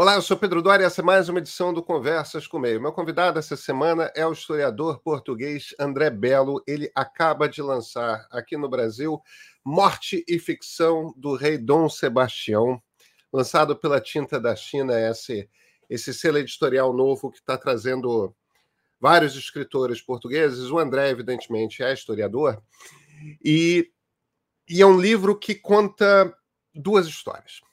Olá, eu sou Pedro Doria e essa é mais uma edição do Conversas com Meio. Meu convidado essa semana é o historiador português André Belo. Ele acaba de lançar aqui no Brasil Morte e Ficção do Rei Dom Sebastião, lançado pela Tinta da China, esse, esse selo editorial novo que está trazendo vários escritores portugueses. O André, evidentemente, é historiador. E, e é um livro que conta duas histórias.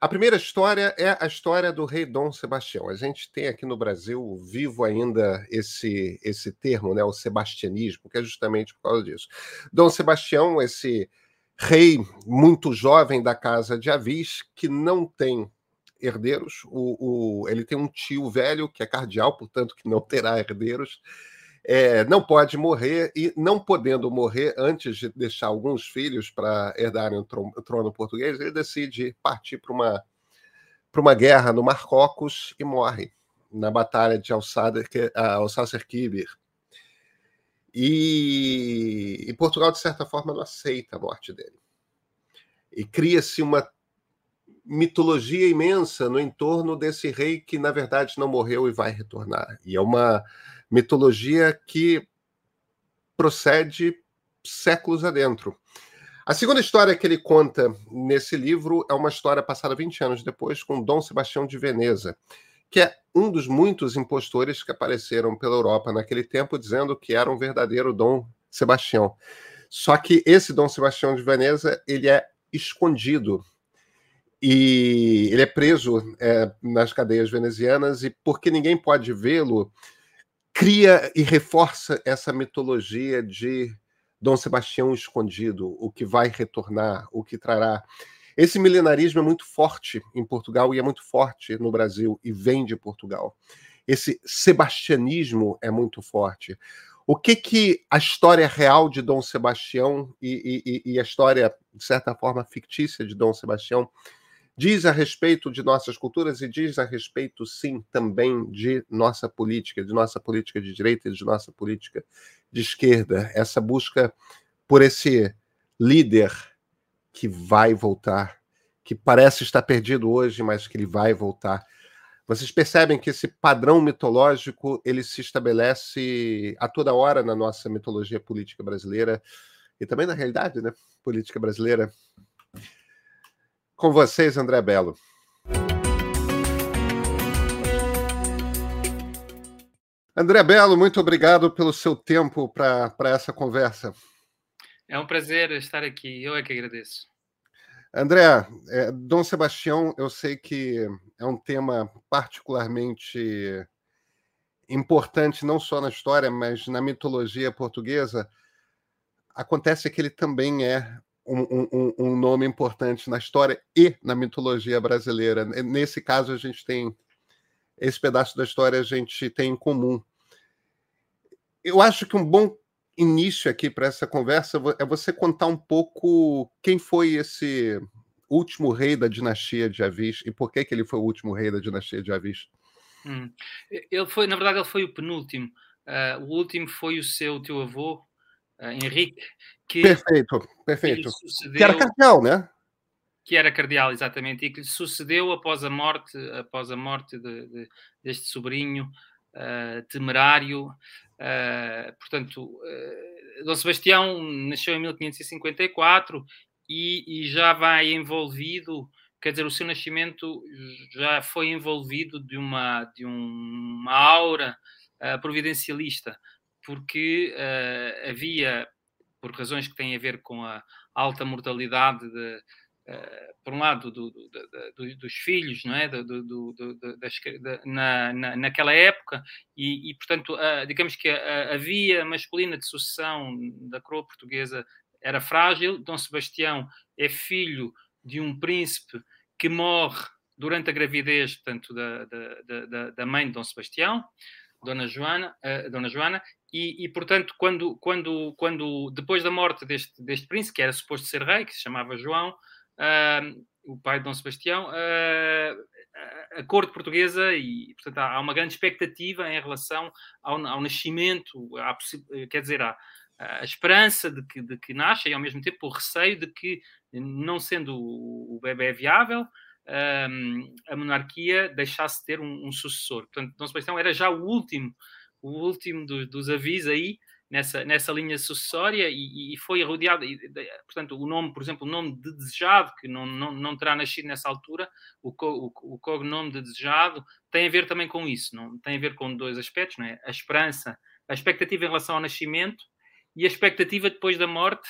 A primeira história é a história do rei Dom Sebastião. A gente tem aqui no Brasil vivo ainda esse esse termo, né, o sebastianismo, que é justamente por causa disso. Dom Sebastião, esse rei muito jovem da casa de Avis, que não tem herdeiros. O, o, ele tem um tio velho que é cardeal, portanto que não terá herdeiros é, não pode morrer e, não podendo morrer antes de deixar alguns filhos para herdarem o trono, português, ele decide partir para uma, para uma guerra no Marrocos e morre na batalha de Alsácer-Quibir. E, e Portugal, de certa forma, não aceita a morte dele. E cria-se uma mitologia imensa no entorno desse rei que, na verdade, não morreu e vai retornar. E é uma mitologia que procede séculos adentro. A segunda história que ele conta nesse livro é uma história passada 20 anos depois com Dom Sebastião de Veneza, que é um dos muitos impostores que apareceram pela Europa naquele tempo dizendo que era um verdadeiro Dom Sebastião. Só que esse Dom Sebastião de Veneza ele é escondido e ele é preso é, nas cadeias venezianas e porque ninguém pode vê-lo, cria e reforça essa mitologia de Dom Sebastião escondido, o que vai retornar, o que trará. Esse milenarismo é muito forte em Portugal e é muito forte no Brasil e vem de Portugal. Esse sebastianismo é muito forte. O que que a história real de Dom Sebastião e, e, e a história, de certa forma, fictícia de Dom Sebastião diz a respeito de nossas culturas e diz a respeito, sim, também de nossa política, de nossa política de direita e de nossa política de esquerda. Essa busca por esse líder que vai voltar, que parece estar perdido hoje, mas que ele vai voltar. Vocês percebem que esse padrão mitológico ele se estabelece a toda hora na nossa mitologia política brasileira e também na realidade, né, política brasileira. Com vocês, André Belo. André Belo, muito obrigado pelo seu tempo para essa conversa. É um prazer estar aqui, eu é que agradeço. André, é, Dom Sebastião, eu sei que é um tema particularmente importante, não só na história, mas na mitologia portuguesa. Acontece que ele também é um, um, um, nome importante na história e na mitologia brasileira. Nesse caso, a gente tem esse pedaço da história a gente tem em comum. Eu acho que um bom início aqui para essa conversa é você contar um pouco quem foi esse último rei da dinastia de Avis e por que, que ele foi o último rei da dinastia de Avis. Hum. Ele foi, na verdade, ele foi o penúltimo. Uh, o último foi o seu teu avô, Henrique, que perfeito, perfeito. Sucedeu, que era cardeal, né? Que era cardeal, exatamente, e que lhe sucedeu após a morte, após a morte de, de, deste sobrinho uh, temerário. Uh, portanto, uh, Dom Sebastião nasceu em 1554 e, e já vai envolvido quer dizer, o seu nascimento já foi envolvido de uma, de uma aura uh, providencialista, porque uh, havia por razões que têm a ver com a alta mortalidade de, uh, por um lado do, do, do, dos filhos, não é, das, na, na, naquela época e, e portanto, uh, digamos que a, a, via masculina de sucessão da coroa portuguesa era frágil. Dom Sebastião é filho de um príncipe que morre durante a gravidez, portanto, da, da, da, da mãe de Dom Sebastião. Dona Joana, uh, Dona Joana e, e, portanto, quando, quando, quando depois da morte deste, deste príncipe, que era suposto ser rei, que se chamava João, uh, o pai de Dom Sebastião, uh, a corte portuguesa, e portanto há, uma grande expectativa em relação ao, ao nascimento, à, quer dizer, há a esperança de que, de que nasça e ao mesmo tempo o receio de que, não sendo o, o bebê viável, um, a monarquia deixasse de ter um, um, sucessor. Portanto, Dom Sebastião era já o último, o último do, dos avisos aí nessa, nessa linha sucessória e, e foi rodeado. E, portanto, o nome, por exemplo, o nome de desejado, que não, não, não terá nascido nessa altura, o, co, o, o cognome de desejado, tem a ver também com isso. Não tem a ver com dois aspectos, não é? A esperança, a expectativa em relação ao nascimento e a expectativa depois da morte,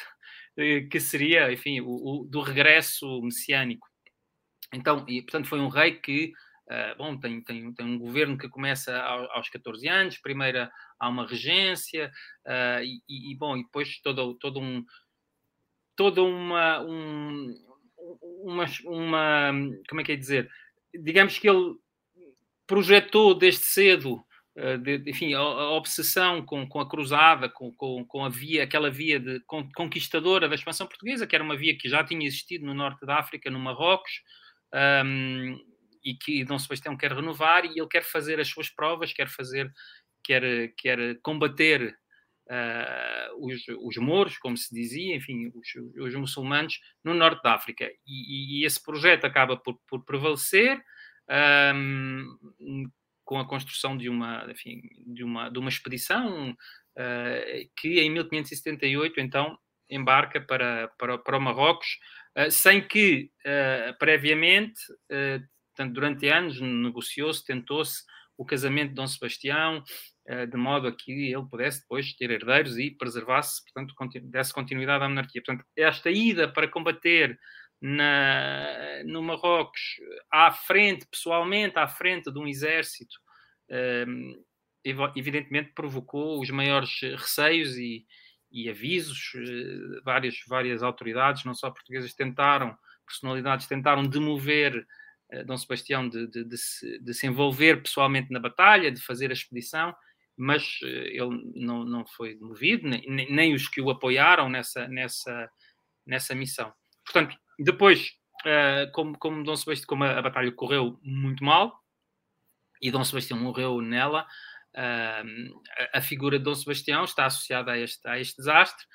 eh, que seria, enfim, o, o do regresso messiânico. Então, e, portanto, foi um rei que, uh, bom, tem, tem, tem um governo que começa aos 14 anos, primeiro há uma regência, uh, e, e, bom, e depois todo, todo um, toda uma, um, uma, uma, como é que é dizer, digamos que ele projetou desde cedo eh, de, enfim, a, a, obsessão com, com a cruzada, com, com, com, a via, aquela via de conquistadora da expansão portuguesa, que era uma via que já tinha existido no norte da África, no Marrocos, um, e que Dom Sebastião quer renovar e ele quer fazer as suas provas, quer fazer, quer, quer combater uh, os, os mouros, como se dizia, enfim, os, os muçulmanos no norte da África. E, e, esse projeto acaba por, por prevalecer. Um, com a construção de uma, enfim, de uma, de uma expedição uh, que em 1578 então embarca para, para, para o Marrocos eh, sem que uh, previamente, portanto, durante anos, negociou-se, tentou-se o casamento de Dom Sebastião, de modo a que ele pudesse depois ter herdeiros e preservasse, portanto, desse continuidade à monarquia. Portanto, esta ida para combater na, no Marrocos, à frente, pessoalmente, à frente de um exército, evidentemente provocou os maiores receios e, e avisos, eh, várias, várias autoridades, não só portuguesas, tentaram, personalidades tentaram demover eh, Dom Sebastião de, de, de, se, de, se, envolver pessoalmente na batalha, de fazer a expedição, mas eh, ele não, não foi demovido, nem, nem os que o apoiaram nessa, nessa, nessa missão. Portanto, depois, como, como, Dom Sebastião, como a, batalha correu muito mal, e Dom Sebastião morreu nela, a figura de Dom Sebastião está associada a este, a este desastre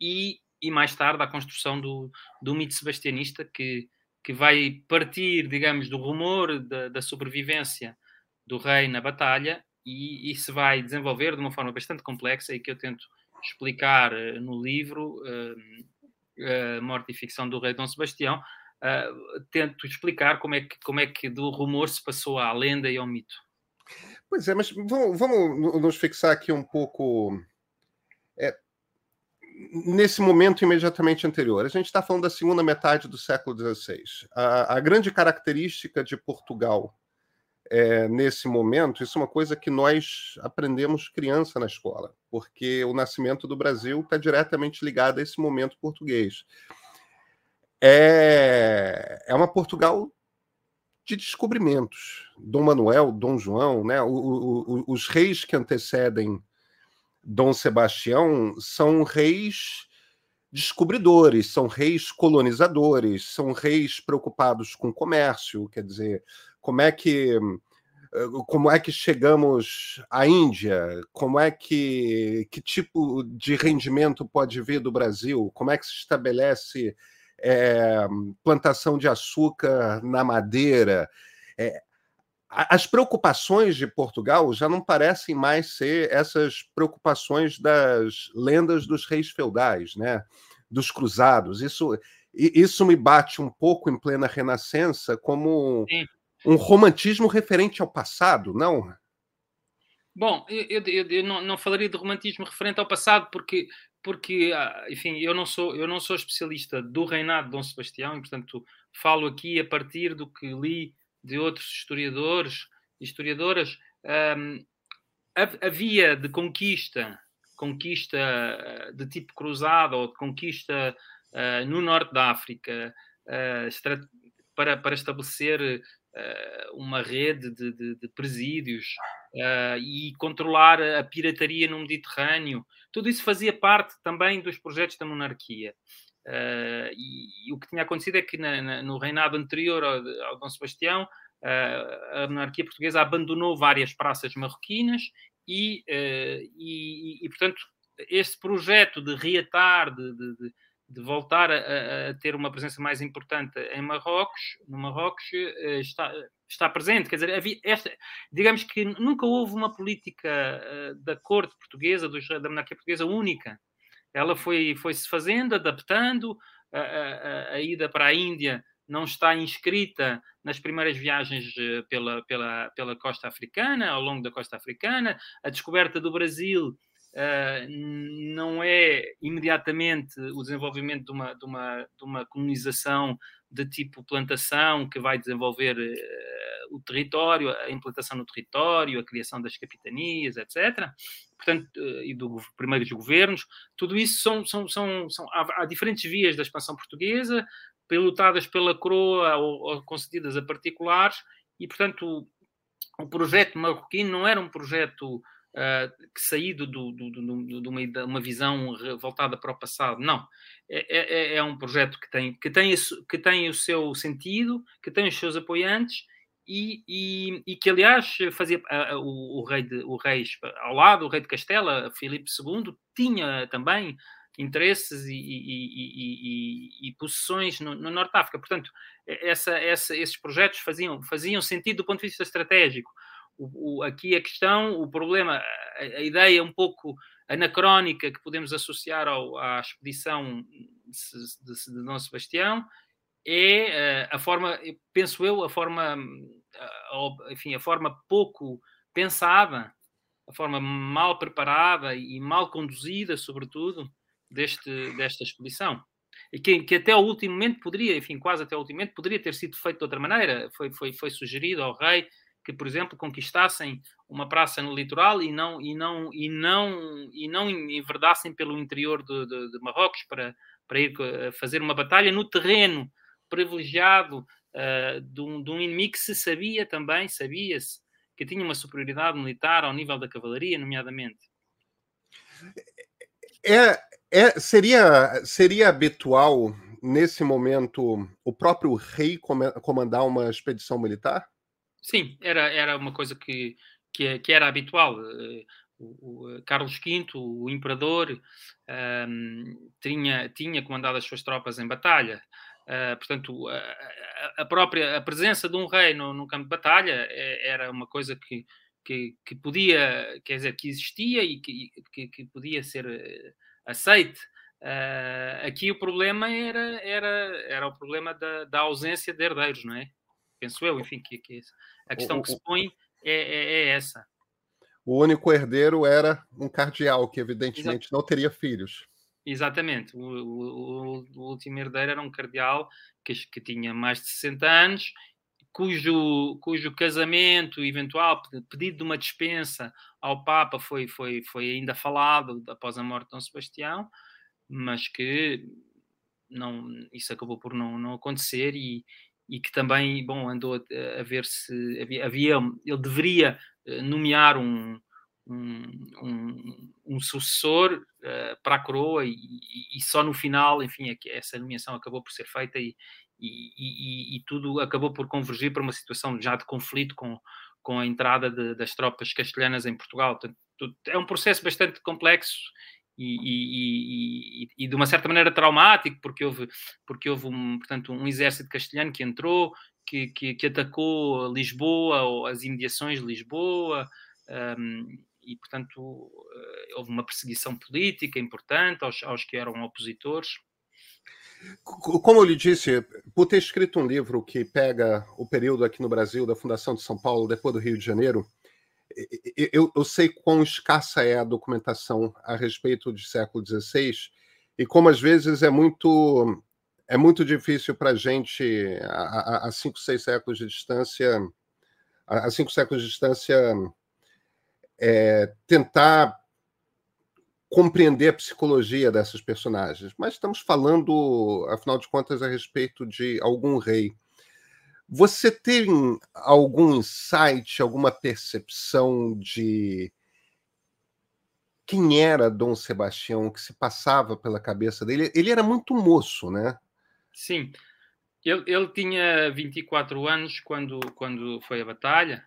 e, e mais tarde à construção do, do mito sebastianista que, que vai partir, digamos, do rumor da, da sobrevivência do rei na batalha e, e, se vai desenvolver de uma forma bastante complexa e que eu tento explicar uh, no livro uh, Morte e Ficção do Rei Dom Sebastião. Uh, tento explicar como é, que, como é que do rumor se passou à lenda e ao mito. Pois é, mas vamos, vamos nos fixar aqui um pouco é, nesse momento imediatamente anterior. A gente está falando da segunda metade do século XVI. A, a grande característica de Portugal é, nesse momento, isso é uma coisa que nós aprendemos criança na escola, porque o nascimento do Brasil está diretamente ligado a esse momento português. É, é uma Portugal de descobrimentos. Dom Manuel, Dom João, né? O, o, os reis que antecedem Dom Sebastião são reis descobridores, são reis colonizadores, são reis preocupados com comércio, quer dizer, como é que como é que chegamos à Índia? Como é que que tipo de rendimento pode vir do Brasil? Como é que se estabelece é, plantação de açúcar na madeira. É, as preocupações de Portugal já não parecem mais ser essas preocupações das lendas dos reis feudais, né? dos cruzados. Isso, isso me bate um pouco em plena Renascença como Sim. um romantismo referente ao passado, não? Bom, eu, eu, eu não, não, falaria de romantismo referente ao passado, porque porque, ah, enfim, eu não sou eu não sou especialista do reinado de Dom Sebastião e, portanto, falo aqui a partir do que li de outros historiadores historiadoras. Um, a, a, via de conquista, conquista ah, de tipo cruzado ou de conquista uh, no norte da África uh, para, para estabelecer uh, uma rede de, de, de presídios e controlar a pirataria no Mediterrâneo, tudo isso fazia parte também dos projetos da monarquia. Uh, e, e, o que tinha acontecido é que na, na, no reinado anterior ao, ao Dom Sebastião, uh, a monarquia portuguesa abandonou várias praças marroquinas e, uh, e, e, portanto, este projeto de reatar, de, de, de voltar a, a, ter uma presença mais importante em Marrocos, no Marrocos está, está presente. Quer dizer, havia esta, digamos que nunca houve uma política uh, da corte portuguesa, do, da monarquia portuguesa única. Ela foi, foi se fazendo, adaptando. A, a, a ida para a Índia não está inscrita nas primeiras viagens pela, pela, pela costa africana, ao longo da costa africana. A descoberta do Brasil Uh, não é imediatamente o desenvolvimento de uma, de uma, de uma colonização de tipo plantação que vai desenvolver uh, o território, a implantação no território, a criação das capitanias, etc. Portanto, uh, e dos primeiros governos, tudo isso são, são, são, são há, há, diferentes vias da expansão portuguesa, pilotadas pela coroa ou, ou concedidas a particulares, e portanto o, o projeto marroquino não era um projeto uh, que saído do, do, do, de uma, uma, visão voltada para o passado. Não. É, é, é, um projeto que tem, que, tem, que tem o seu sentido, que tem os seus apoiantes e, e, e que, aliás, fazia uh, o, o, rei de, o rei ao lado, o rei de Castela, Filipe II, tinha também interesses e, e, e, e posições no, no, Norte de África. Portanto, essa, essa, esses projetos faziam, faziam sentido do ponto de vista estratégico o, o, aqui a questão, o problema, a, a, ideia um pouco anacrónica que podemos associar ao, à expedição de, de, de Dom Sebastião é uh, a forma, penso eu, a forma, enfim, a forma pouco pensada, a forma mal preparada e mal conduzida, sobretudo, deste, desta expedição. E que, que, até ao último momento poderia, enfim, quase até ao último momento, poderia ter sido feito de outra maneira. Foi, foi, foi sugerido ao rei que, por exemplo, conquistassem uma praça no litoral e não e não e não e não enverdassem pelo interior de, de, de Marrocos para para ir eh, fazer uma batalha no terreno privilegiado uh, de, um, de um inimigo que se sabia também sabia-se que tinha uma superioridade militar ao nível da cavalaria, nomeadamente. É, é seria seria habitual nesse momento o próprio rei comandar uma expedição militar? Sim, era, era uma coisa que, que, que era habitual. Eh, o, o, Carlos V, o imperador, um, ehm, tinha, tinha comandado as suas tropas em batalha. Uh, portanto, a, a, própria a presença de um rei no, no campo de batalha é, era uma coisa que, que, que, podia, quer dizer, que existia e que, que, que podia ser eh, aceite. Uh, aqui o problema era, era, era o problema da, da ausência de herdeiros, não é? penso eu, enfim, que, que a questão o, que se põe é, é, é, essa. O único herdeiro era um cardeal, que evidentemente não teria filhos. Exatamente, o, o, o, último herdeiro era um cardeal que, que tinha mais de 60 anos, cujo, cujo casamento eventual, pedido de uma dispensa ao Papa foi, foi, foi ainda falado após a morte de Dom Sebastião, mas que não, isso acabou por não, não acontecer e, e que também, bom, andou a, a ver se havia, havia, ele deveria eh, nomear um, um, um, um sucessor uh, para a coroa e, e, e, só no final, enfim, é essa nomeação acabou por ser feita e, e, tudo acabou por convergir para uma situação já de conflito com, com a entrada de, das tropas castelhanas em Portugal. Portanto, é um processo bastante complexo e, e, e, e, de uma certa maneira traumático, porque houve, porque houve um, portanto, um exército castelhano que entrou, que, que, que atacou Lisboa ou as imediações de Lisboa, um, e portanto eh, houve uma perseguição política importante aos, aos que eram opositores. Como eu lhe disse, por ter escrito um livro que pega o período aqui no Brasil da Fundação de São Paulo, depois do Rio de Janeiro, eu, eu, sei quão escassa é a documentação a respeito do século XVI e como às vezes é muito é muito difícil para a gente a, a, cinco seis séculos de distância a, cinco séculos de distância é, tentar compreender a psicologia dessas personagens. Mas estamos falando afinal de contas a respeito de algum rei você tem algum insight, alguma percepção de quem era Dom Sebastião, que se passava pela cabeça dele? Ele era muito moço, né? Sim. Ele, ele tinha 24 anos quando, quando foi a batalha.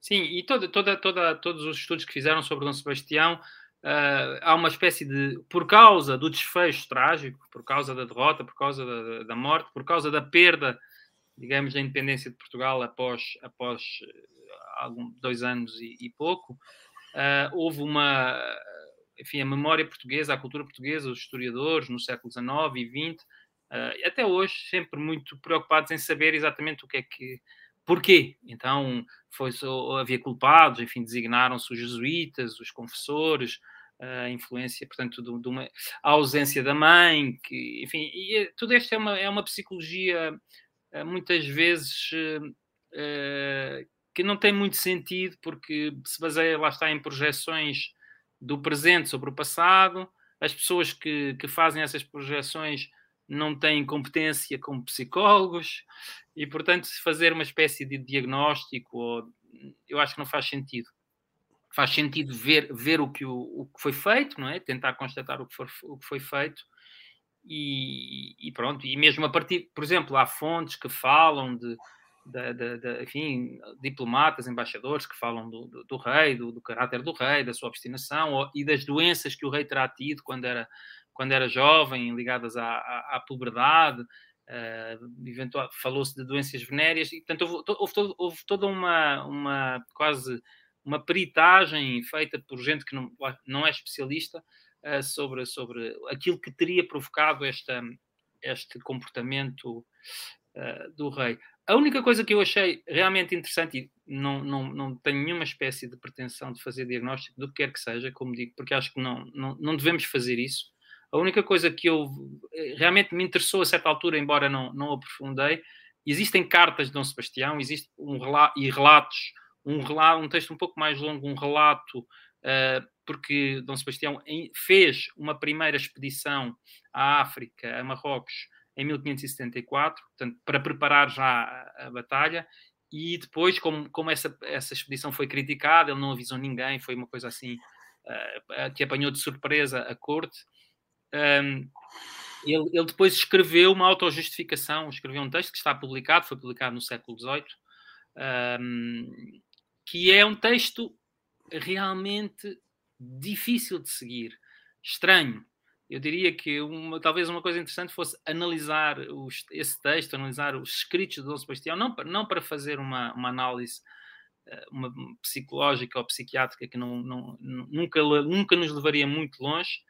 Sim, e toda, toda, toda, todos os estudos que fizeram sobre Dom Sebastião Uh, há uma espécie de, por causa do desfecho trágico, por causa da derrota, por causa da, da morte, por causa da perda, digamos, da independência de Portugal após, após algum, dois anos e, e pouco, uh, houve uma, enfim, a memória portuguesa, a cultura portuguesa, os historiadores no século XIX e XX, uh, até hoje, sempre muito preocupados em saber exatamente o que é que, porquê. Então, foi, havia culpados, enfim, designaram-se os jesuítas, os confessores, a influência, portanto, de, uma a ausência da mãe, que, enfim, e eh, tudo isto é uma, é uma psicologia muitas vezes uh, que não tem muito sentido porque se baseia, lá está, em projeções do presente sobre o passado. As pessoas que, que fazem essas projeções não têm competência como psicólogos e, portanto, fazer uma espécie de diagnóstico, ou, eu acho que não faz sentido. Faz sentido ver, ver o, que o, o que foi feito, não é? Tentar constatar o que, for, o que foi feito e, e, pronto. E mesmo a partir, por exemplo, há fontes que falam de, de, de, de enfim, diplomatas, embaixadores que falam do, do, do rei, do, do, caráter do rei, da sua obstinação ou, e das doenças que o rei terá tido quando era, quando era jovem, ligadas à, à, à puberdade. Uh, falou-se de doenças venéreas e portanto houve, houve, houve, toda uma, uma quase uma peritagem feita por gente que não, não é especialista uh, sobre, sobre aquilo que teria provocado esta, este comportamento uh, do rei. A única coisa que eu achei realmente interessante, e não, não, não tenho nenhuma espécie de pretensão de fazer diagnóstico do que quer que seja, como digo, porque acho que não, não, não devemos fazer isso. A única coisa que eu eh, realmente me interessou a certa altura, embora não, não aprofundei, existem cartas de Dom Sebastião, existe um relato, e relatos, um, relato, um texto um pouco mais longo, um relato, uh, porque Dom Sebastião fez uma primeira expedição à África, a Marrocos, em 1574, portanto, para preparar já a, batalha. E depois, como, como essa, essa expedição foi criticada, ele não avisou ninguém, foi uma coisa assim uh, que apanhou de surpresa a corte. Um, ele, ele, depois escreveu uma autojustificação, escreveu um texto que está publicado, foi publicado no século XVIII, um, que é um texto realmente difícil de seguir, estranho, eu diria que uma, talvez uma coisa interessante fosse analisar os, esse texto, analisar os escritos de Dom Sebastião, não, não para fazer uma, uma análise eh, uma psicológica ou psiquiátrica que não, não, nunca, nunca nos levaria muito longe,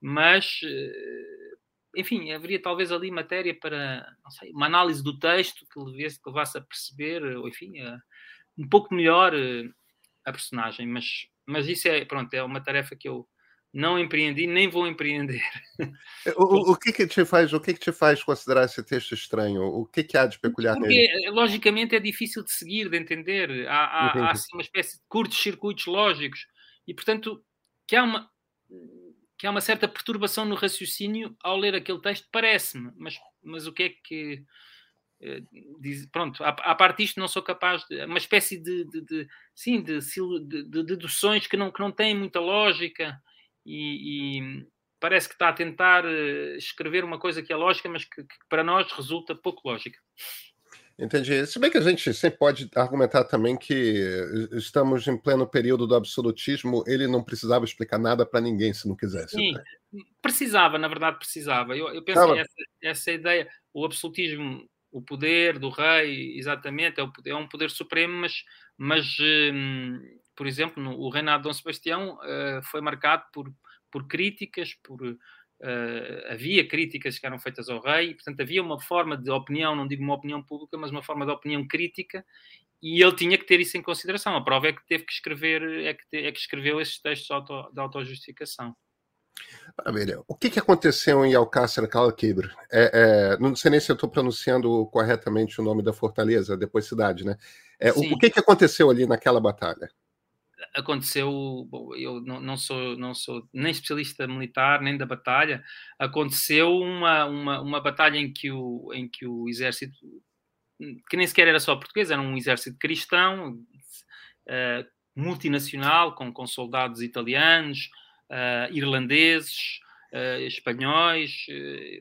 mas, eh, enfim, haveria talvez ali matéria para, sei, uma análise do texto que levasse, que levasse a perceber, ou enfim, a, um pouco melhor eh, a personagem, mas, mas isso é, pronto, é uma tarefa que eu não empreendi nem vou empreender. O, o, que que te faz, o que que te faz considerar esse texto estranho? O que que há de peculiar Porque, nele? logicamente é difícil de seguir, de entender. Há, há, há assim, uma espécie de curtos circuitos lógicos e, portanto, que há uma que há uma certa perturbação no raciocínio ao ler aquele texto, parece-me, mas, mas o que é que eh, diz, pronto, à, parte disto não sou capaz de uma espécie de, de, de sim, de, de, de deduções que não, que não têm muita lógica e, e, parece que está a tentar eh, escrever uma coisa que é lógica, mas que, que para nós resulta pouco lógica. Entendi. Se bem que a gente sempre pode argumentar também que estamos em pleno período do absolutismo, ele não precisava explicar nada para ninguém se não quisesse. Sim, né? precisava, na verdade precisava. Eu, eu penso que essa, essa ideia, o absolutismo, o poder do rei, exatamente, é, o, é um poder supremo, mas, mas hum, por exemplo, no, o reinado de Dom Sebastião uh, foi marcado por, por críticas, por, uh, havia críticas que eram feitas ao rei, e, portanto havia uma forma de opinião, não digo uma opinião pública, mas uma forma de opinião crítica, e ele tinha que ter isso em consideração. A prova é que teve que escrever, é que, é que escreveu esses textos auto, de autojustificação. Maravilha. O que, que aconteceu em Alcácer Calquebre? É, é, não sei nem se eu estou pronunciando corretamente o nome da fortaleza, depois cidade, né? É, o, o, que, que aconteceu ali naquela batalha? aconteceu, bom, eu não, não, sou, não sou nem especialista militar, nem da batalha, aconteceu uma, uma, uma batalha em que, o, em que o exército, que nem sequer era só português, era um exército cristão, uh, multinacional, com, com soldados italianos, uh, irlandeses, uh, espanhóis,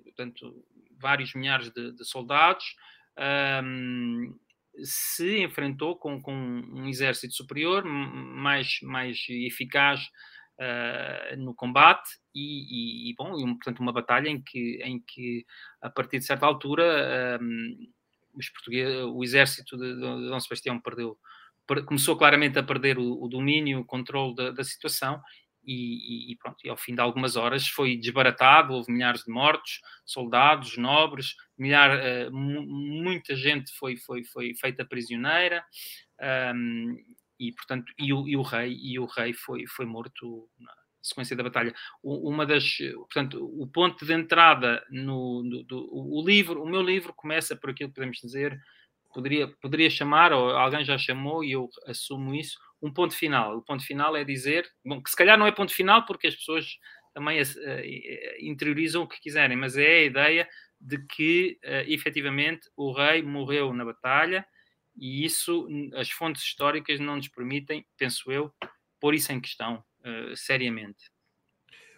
portanto, vários milhares de, de soldados, se enfrentou com, com um exército superior, mais, mais eficaz uh, no combate e, e, e bom, e, portanto, uma batalha em que, em que a partir de certa altura, um, os o exército de, de Dom Sebastião perdeu, per, começou claramente a perder o, o domínio, o controle da, da situação e, e, pronto, e ao fim de algumas horas foi desbaratado, houve milhares de mortos, soldados, nobres, milhar, uh, muita gente foi, foi, foi feita prisioneira, um, e portanto, e o, e o, rei, e o rei foi, foi morto na sequência da batalha. O, uma das, portanto, o ponto de entrada no, no do, o livro, o meu livro começa por aquilo que podemos dizer, poderia, poderia chamar, ou alguém já chamou, e eu assumo isso, um ponto final. O ponto final é dizer, bom, que se calhar não é ponto final porque as pessoas também uh, interiorizam o que quiserem, mas é a ideia de que uh, efetivamente o rei morreu na batalha e isso, as fontes históricas não nos permitem, penso eu, pôr isso em questão seriamente.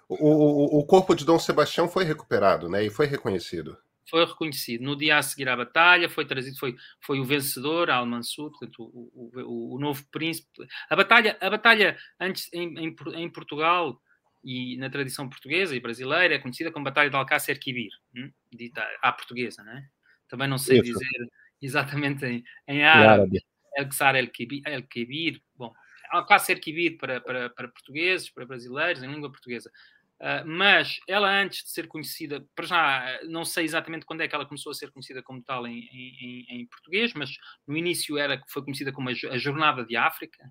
O, o, o, corpo de Dom Sebastião foi recuperado, né? E foi reconhecido. Foi reconhecido. No dia a seguir à batalha, foi trazido, foi, foi o vencedor, Al-Mansur, portanto, o, o, o, novo príncipe. A batalha, a batalha antes em, em, em, Portugal e na tradição portuguesa e brasileira é conhecida como Batalha de Alcácer Quibir, hum? dita à portuguesa, né? Também não sei Isso. dizer exatamente em, em árabe. El-Qsar El-Kibir. Bom, Alcácer Quibir para, para, para portugueses, para brasileiros, em língua portuguesa. Uh, mas ela, antes de ser conhecida, para já não sei exatamente quando é que ela começou a ser conhecida como tal em, em, em português, mas no início era foi conhecida como a, a Jornada de África,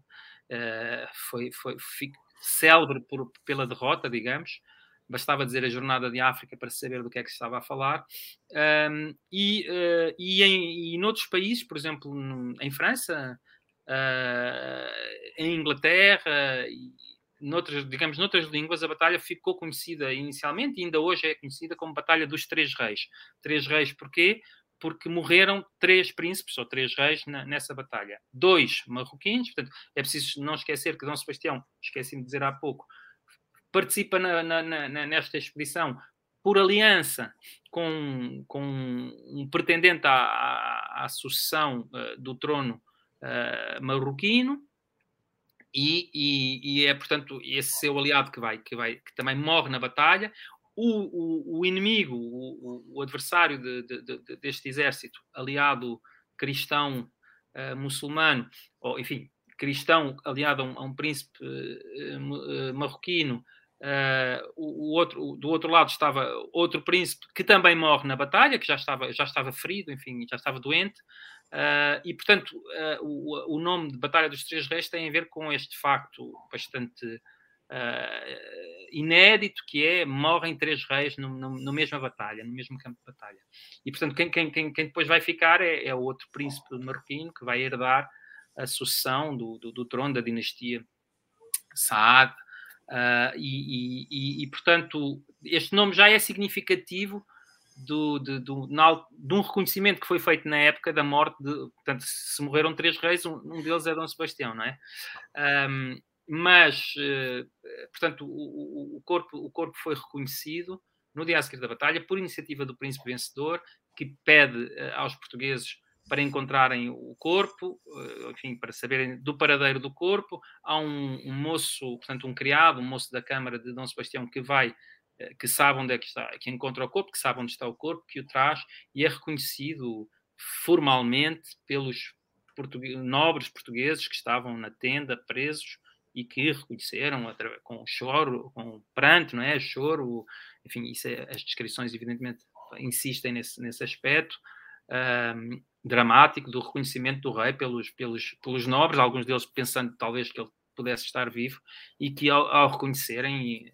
uh, foi, foi, foi célebre por, pela derrota, digamos, bastava dizer a Jornada de África para saber do que é que se estava a falar. Um, e, uh, e, em, e noutros países, por exemplo, em França, em Inglaterra, noutras, digamos, noutras línguas, a batalha ficou conhecida inicialmente e ainda hoje é conhecida como Batalha dos Três Reis. Três Reis porquê? Porque morreram três príncipes ou três reis na, nessa batalha. Dois marroquinos, portanto, é preciso não esquecer que Dom Sebastião, esqueci-me de dizer há pouco, participa na, na, nesta expedição por aliança com, com um pretendente à, à, à sucessão uh, do trono uh, marroquino, e, e, e, é portanto esse seu aliado que vai que vai que também morre na batalha o, o, o inimigo o, o adversário de, de, de, deste exército aliado cristão uh, muçulmano ou enfim cristão aliado a um, a um príncipe uh, marroquino Uh, o, outro, do outro lado estava outro príncipe que também morre na batalha, que já estava, já estava ferido, enfim, já estava doente. Uh, e, portanto, uh, o, o, nome de Batalha dos Três Reis tem a ver com este facto bastante inédito, que é morrem três reis no, mesma batalha, no mesmo campo de batalha. E, portanto, quem, quem, quem, quem depois vai ficar é, é, o outro príncipe marroquino que vai herdar a sucessão do, do, do trono da dinastia Saad, Uh, e, e, e, portanto, este nome já é significativo do, de, do, na, de um reconhecimento que foi feito na época da morte de. Portanto, se morreram três reis, um, um deles é Dom Sebastião, não é? Um, mas, uh, portanto, o, o, corpo, o corpo foi reconhecido no dia a seguir da batalha por iniciativa do príncipe vencedor, que pede uh, aos portugueses para encontrarem o corpo, eh, enfim, para saberem do paradeiro do corpo. Há um, um, moço, portanto, um criado, um moço da Câmara de Dom Sebastião que vai, eh, que sabe onde é que está, que encontra o corpo, que sabe onde está o corpo, que o traz e é reconhecido formalmente pelos portugueses, nobres portugueses que estavam na tenda presos e que reconheceram com choro, com pranto, não é? Choro, enfim, isso é, as descrições evidentemente insistem nesse, nesse aspecto um, dramático do reconhecimento do rei pelos, pelos, pelos nobres, alguns deles pensando talvez que ele pudesse estar vivo, e que ao, ao reconhecerem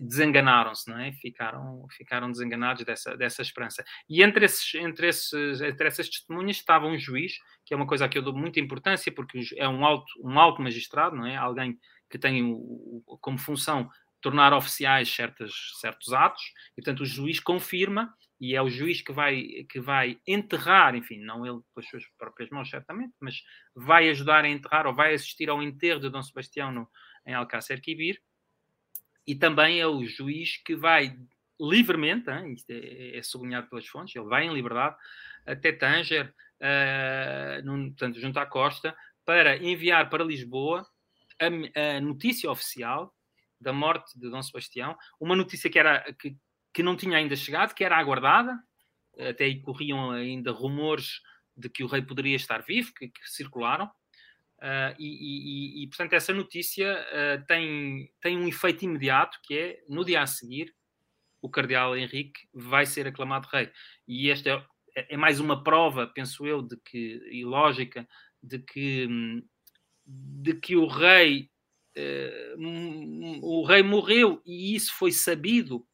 desenganaram-se, não é? Ficaram, ficaram desenganados dessa, dessa esperança. E entre, esses, entre, esses, entre essas testemunhas estava um juiz, que é uma coisa a que eu dou muita importância, porque é um alto, um alto magistrado, não é? Alguém que tem o, como função tornar oficiais certos certos atos, e portanto o juiz confirma e é o juiz que vai, que vai enterrar, enfim, não ele com as suas próprias mãos, certamente, mas vai ajudar a enterrar ou vai assistir ao enterro de Dom Sebastião no, em Alcácer Quibir, e também é o juiz que vai livremente, hein, isto é, é, sublinhado pelas fontes, ele vai em liberdade até Tanger, uh, junto à costa, para enviar para Lisboa a, a, notícia oficial da morte de Dom Sebastião, uma notícia que, era, que, que não tinha ainda chegado, que era aguardada, até aí corriam ainda rumores de que o rei poderia estar vivo, que, que circularam, uh, e, e, e, portanto essa notícia uh, tem, tem um efeito imediato, que é, no dia a seguir, o cardeal Henrique vai ser aclamado rei. E esta é, é mais uma prova, penso eu, de que, e lógica, de que, de que o rei uh, o rei morreu e isso foi sabido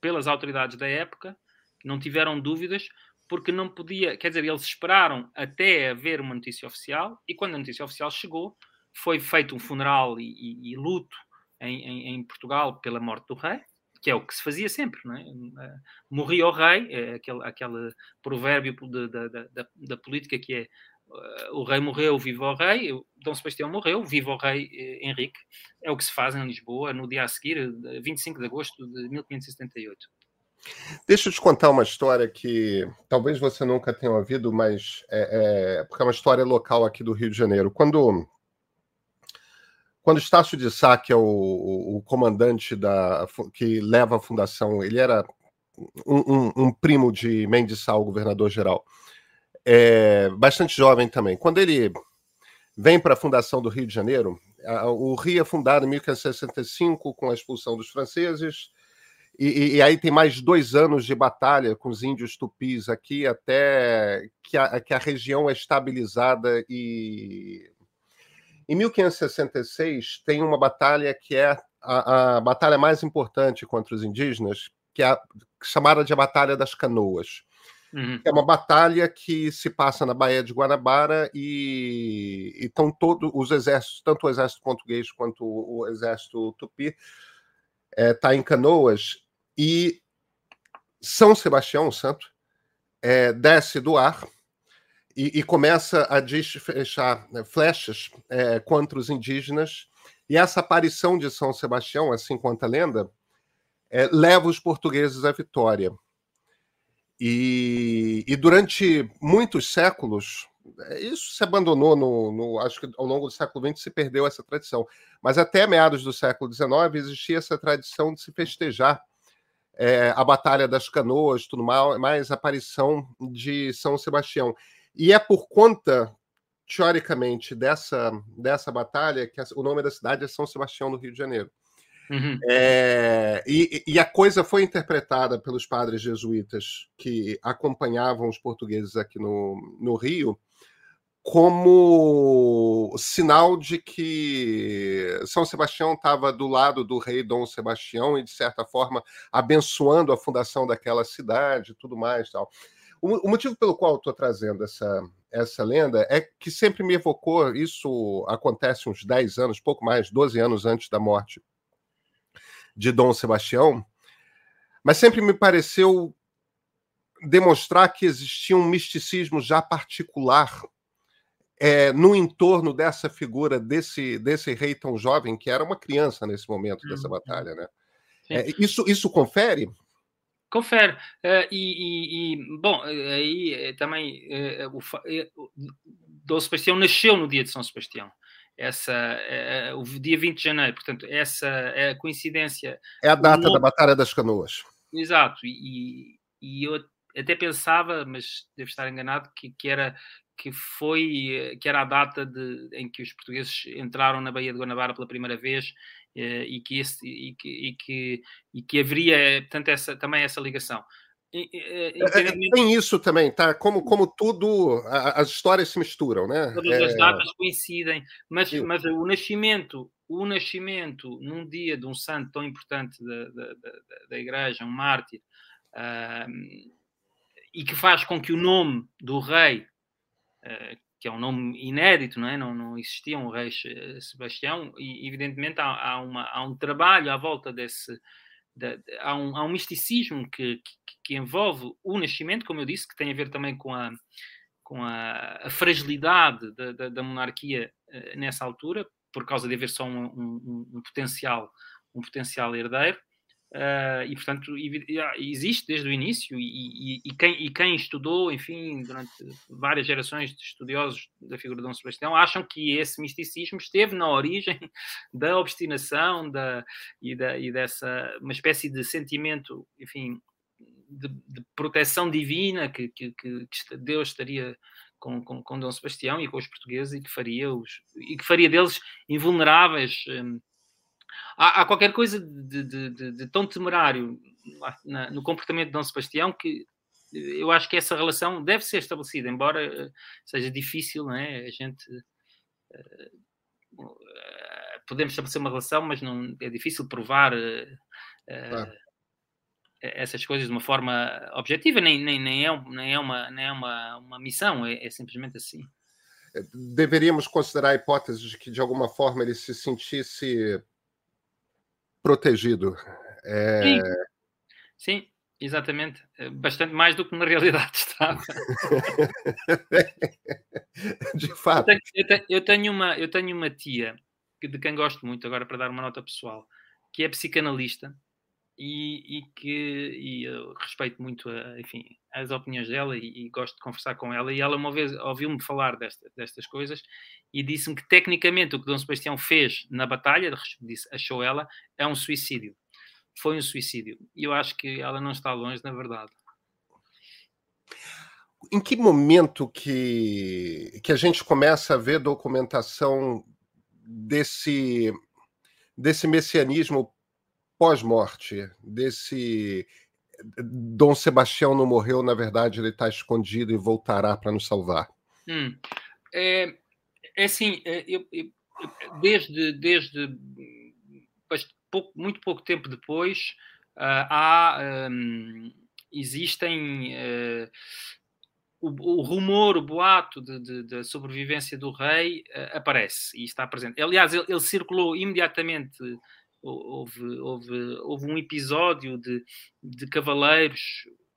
pelas autoridades da época, não tiveram dúvidas, porque não podia, quer dizer, eles esperaram até haver uma notícia oficial e quando a notícia oficial chegou, foi feito um funeral e, e, e luto em, em, em, Portugal pela morte do rei, que é o que se fazia sempre, não é? Eh, morria o rei, é aquele, aquele provérbio de, de, de, da, política que é uh, o rei morreu, viva o rei, Dom Sebastião morreu, viva o rei Henrique. É o que se faz em Lisboa no dia a seguir, 25 de agosto de 1578. Deixa eu te contar uma história que talvez você nunca tenha ouvido, mas é, é, porque é uma história local aqui do Rio de Janeiro. Quando quando Estácio de Sá, que é o, o, o, comandante da que leva a fundação, ele era um, um, um primo de Mendes Sá, o governador-geral, é, bastante jovem também. Quando ele vem para a fundação do Rio de Janeiro, a, o Rio é fundado em 1565 com a expulsão dos franceses, e, e, aí tem mais dois anos de batalha com os índios tupis aqui, até que a, que a região é estabilizada. E em 1566 tem uma batalha que é a, a batalha mais importante contra os indígenas, que é a, chamada de a Batalha das Canoas. Uhum. É uma batalha que se passa na Baía de Guanabara e estão todos os exércitos, tanto o exército português quanto o, o exército tupi, está é, em Canoas e São Sebastião, o santo, é, desce do ar e, e, começa a desfechar né, flechas é, contra os indígenas. E essa aparição de São Sebastião, assim quanto a lenda, é, leva os portugueses à vitória. E, e durante muitos séculos, isso se abandonou no, no, acho que ao longo do século XX se perdeu essa tradição, mas até meados do século XIX existia essa tradição de se festejar é, a Batalha das Canoas, tudo mais, a aparição de São Sebastião. E é por conta, teoricamente, dessa, dessa batalha que o nome da cidade é São Sebastião, no Rio de Janeiro. Uhum. É, e, e, a coisa foi interpretada pelos padres jesuítas que acompanhavam os portugueses aqui no, no Rio como sinal de que São Sebastião estava do lado do rei Dom Sebastião e, de certa forma, abençoando a fundação daquela cidade tudo mais. Tal. O, o motivo pelo qual estou trazendo essa, essa lenda é que sempre me evocou, isso acontece uns 10 anos, pouco mais, 12 anos antes da morte de Dom Sebastião, mas sempre me pareceu demonstrar que existia um misticismo já particular é, no entorno dessa figura, desse, desse rei tão jovem, que era uma criança nesse momento dessa uhum. batalha, né? É, isso, isso confere? Confere. Uh, e, e, bom, aí também uh, o, Dom Sebastião nasceu no dia de São Sebastião. Essa, o dia 20 de janeiro, portanto, essa é a coincidência. É a data nome... da Batalha das Canoas. Exato, e, e eu até pensava, mas devo estar enganado, que, que era que foi que era a data de, em que os portugueses entraram na Baía de Guanabara pela primeira vez eh, e, que esse, e, que, e, que, e que haveria portanto, essa, também essa ligação. É, é, tem isso também, tá? Como, como tudo, as histórias se misturam, né? Todas é... as datas coincidem, mas, mas o nascimento, o nascimento num dia de um santo tão importante da, da, da, da Igreja, um mártir, uh, e que faz com que o nome do rei eh, que é um nome inédito, não é? Não, não existia um rei Sebastião, e evidentemente há, há, uma, há um trabalho à volta desse. De, há, um, há um misticismo que, que, que, envolve o nascimento, como eu disse, que tem a ver também com a, com a, a fragilidade da, da, da monarquia uh, nessa altura, por causa de haver só um, um, um potencial, um potencial herdeiro. Uh, e, portanto, existe desde o início, e, e, e, quem, e, quem, estudou, enfim, durante várias gerações de estudiosos da figura de Dom Sebastião, acham que esse misticismo esteve na origem da obstinação da, e, da, e dessa, uma espécie de sentimento, enfim, de, de proteção divina que, que, que, Deus estaria com, com, com, Dom Sebastião e com os portugueses e que faria, os, e que faria deles invulneráveis. Um, há, há qualquer coisa de, de, de, de tão temerário na, no comportamento de Dom Sebastião que eu acho que essa relação deve ser estabelecida, embora eh, seja difícil, não é? A gente uh, podemos estabelecer uma relação, mas não é difícil provar uh, claro. essas coisas de uma forma objetiva, nem, nem, nem, é, nem é, uma, nem é uma, uma missão, é, é simplesmente assim. Deveríamos considerar a hipótese de que, de alguma forma, ele se sentisse protegido. É... Sim. Sim, exatamente. É bastante mais do que na realidade estava. de fato. Eu tenho, eu tenho, uma, eu tenho uma tia de quem gosto muito, agora para dar uma nota pessoal, que é psicanalista e, e que e eu respeito muito enfim, as opiniões dela e, e, gosto de conversar com ela. E ela uma vez ouviu-me falar desta, destas coisas e disse-me que tecnicamente o que Dom Sebastião fez na batalha, disse, achou ela, é um suicídio. Foi um suicídio. E eu acho que ela não está longe, na verdade. Em que momento que, que a gente começa a ver documentação desse, desse messianismo pós-morte, desse Dom Sebastião não morreu, na verdade ele está escondido e voltará para nos salvar? Hum. É, é assim, é, eu, eu, desde, desde pouco, muito pouco tempo depois, uh, há, um, existem uh, o, o, rumor, o boato da sobrevivência do rei uh, aparece e está presente. Aliás, ele, ele circulou imediatamente houve, houve, houve um episódio de, de cavaleiros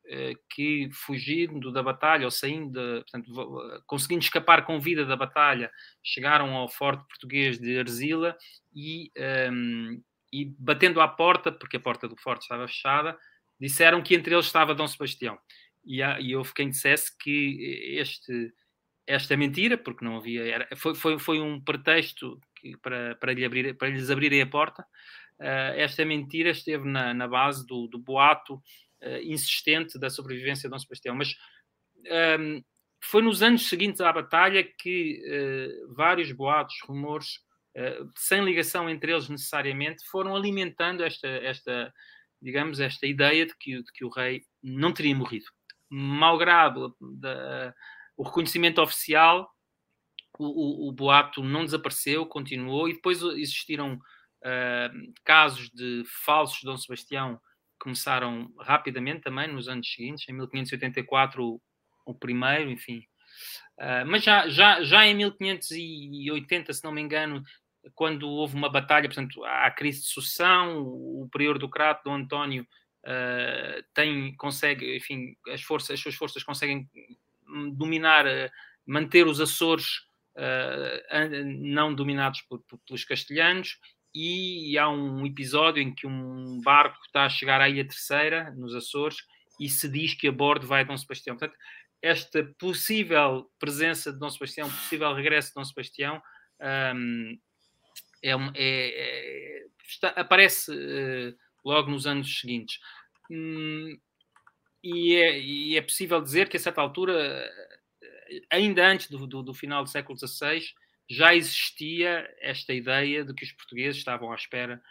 eh, que fugindo da batalha ou saindo, portanto, conseguindo escapar com vida da batalha, chegaram ao forte português de Arzila e, um, ehm, e batendo à porta, porque a porta do forte estava fechada, disseram que entre eles estava Dom Sebastião. E, há, e houve quem dissesse que este, esta mentira, porque não havia, era, foi, foi, foi um pretexto para, para, lhe abrir, para lhes abrirem a porta. Uh, esta mentira esteve na, na base do, do boato uh, insistente da sobrevivência de Dom Sebastião. Mas um, ehm, foi nos anos seguintes à batalha que uh, vários boatos, rumores, sem ligação entre eles necessariamente, foram alimentando esta, esta digamos, esta ideia de que, de que o rei não teria morrido. Malgrado da, o reconhecimento oficial, o, o, o, boato não desapareceu, continuou, e depois existiram uh, casos de falsos Dom Sebastião que começaram rapidamente também nos anos seguintes, em 1584 o, o primeiro, enfim. Uh, mas já, já, já em 1580, se não me engano, quando houve uma batalha, portanto, há a crise de sucessão, o, o prior do Crato, Dom António, uh, tem, consegue, enfim, as, forças, as suas forças conseguem dominar, manter os Açores uh, não dominados por, por, pelos castelhanos, e há um episódio em que um barco está a chegar à Ilha Terceira, nos Açores, e se diz que a bordo vai Dom Sebastião. Portanto, esta possível presença de Dom Sebastião, possível regresso de Dom Sebastião, um, é, é, é, está, aparece uh, logo nos anos seguintes. Hum, e, é, e, é, possível dizer que a certa altura ainda antes do, do, do, final do século XVI, já existia esta ideia de que os portugueses estavam à espera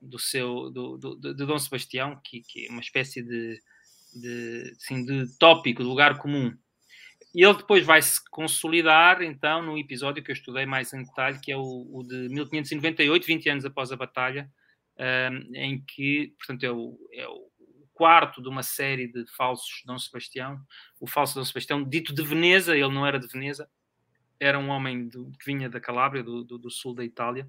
do seu do, do, de Dom Sebastião, que, que, é uma espécie de, de, assim, de tópico, de lugar comum. E ele depois vai se consolidar, então, no episódio que eu estudei mais em detalhe, que é o, o de 1598, 20 anos após a batalha, um, em que, portanto, é o, é o quarto de uma série de falsos Dom Sebastião. O falso Dom Sebastião, dito de Veneza, ele não era de Veneza, era um homem do, que vinha da Calábria, do, do, do, sul da Itália,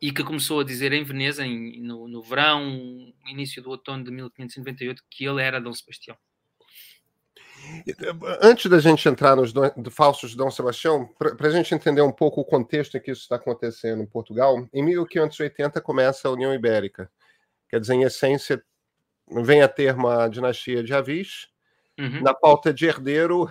e que começou a dizer em Veneza, em, no, no verão, início do outono de 1598, que ele era Dom Sebastião. Antes da gente entrar nos do, falsos de Dom Sebastião, para a gente entender um pouco o contexto em que isso está acontecendo em Portugal, em 1580 começa a União Ibérica quer dizer, em essência, vem a ter uma dinastia de Avis. Uhum. Na pauta de herdeiro,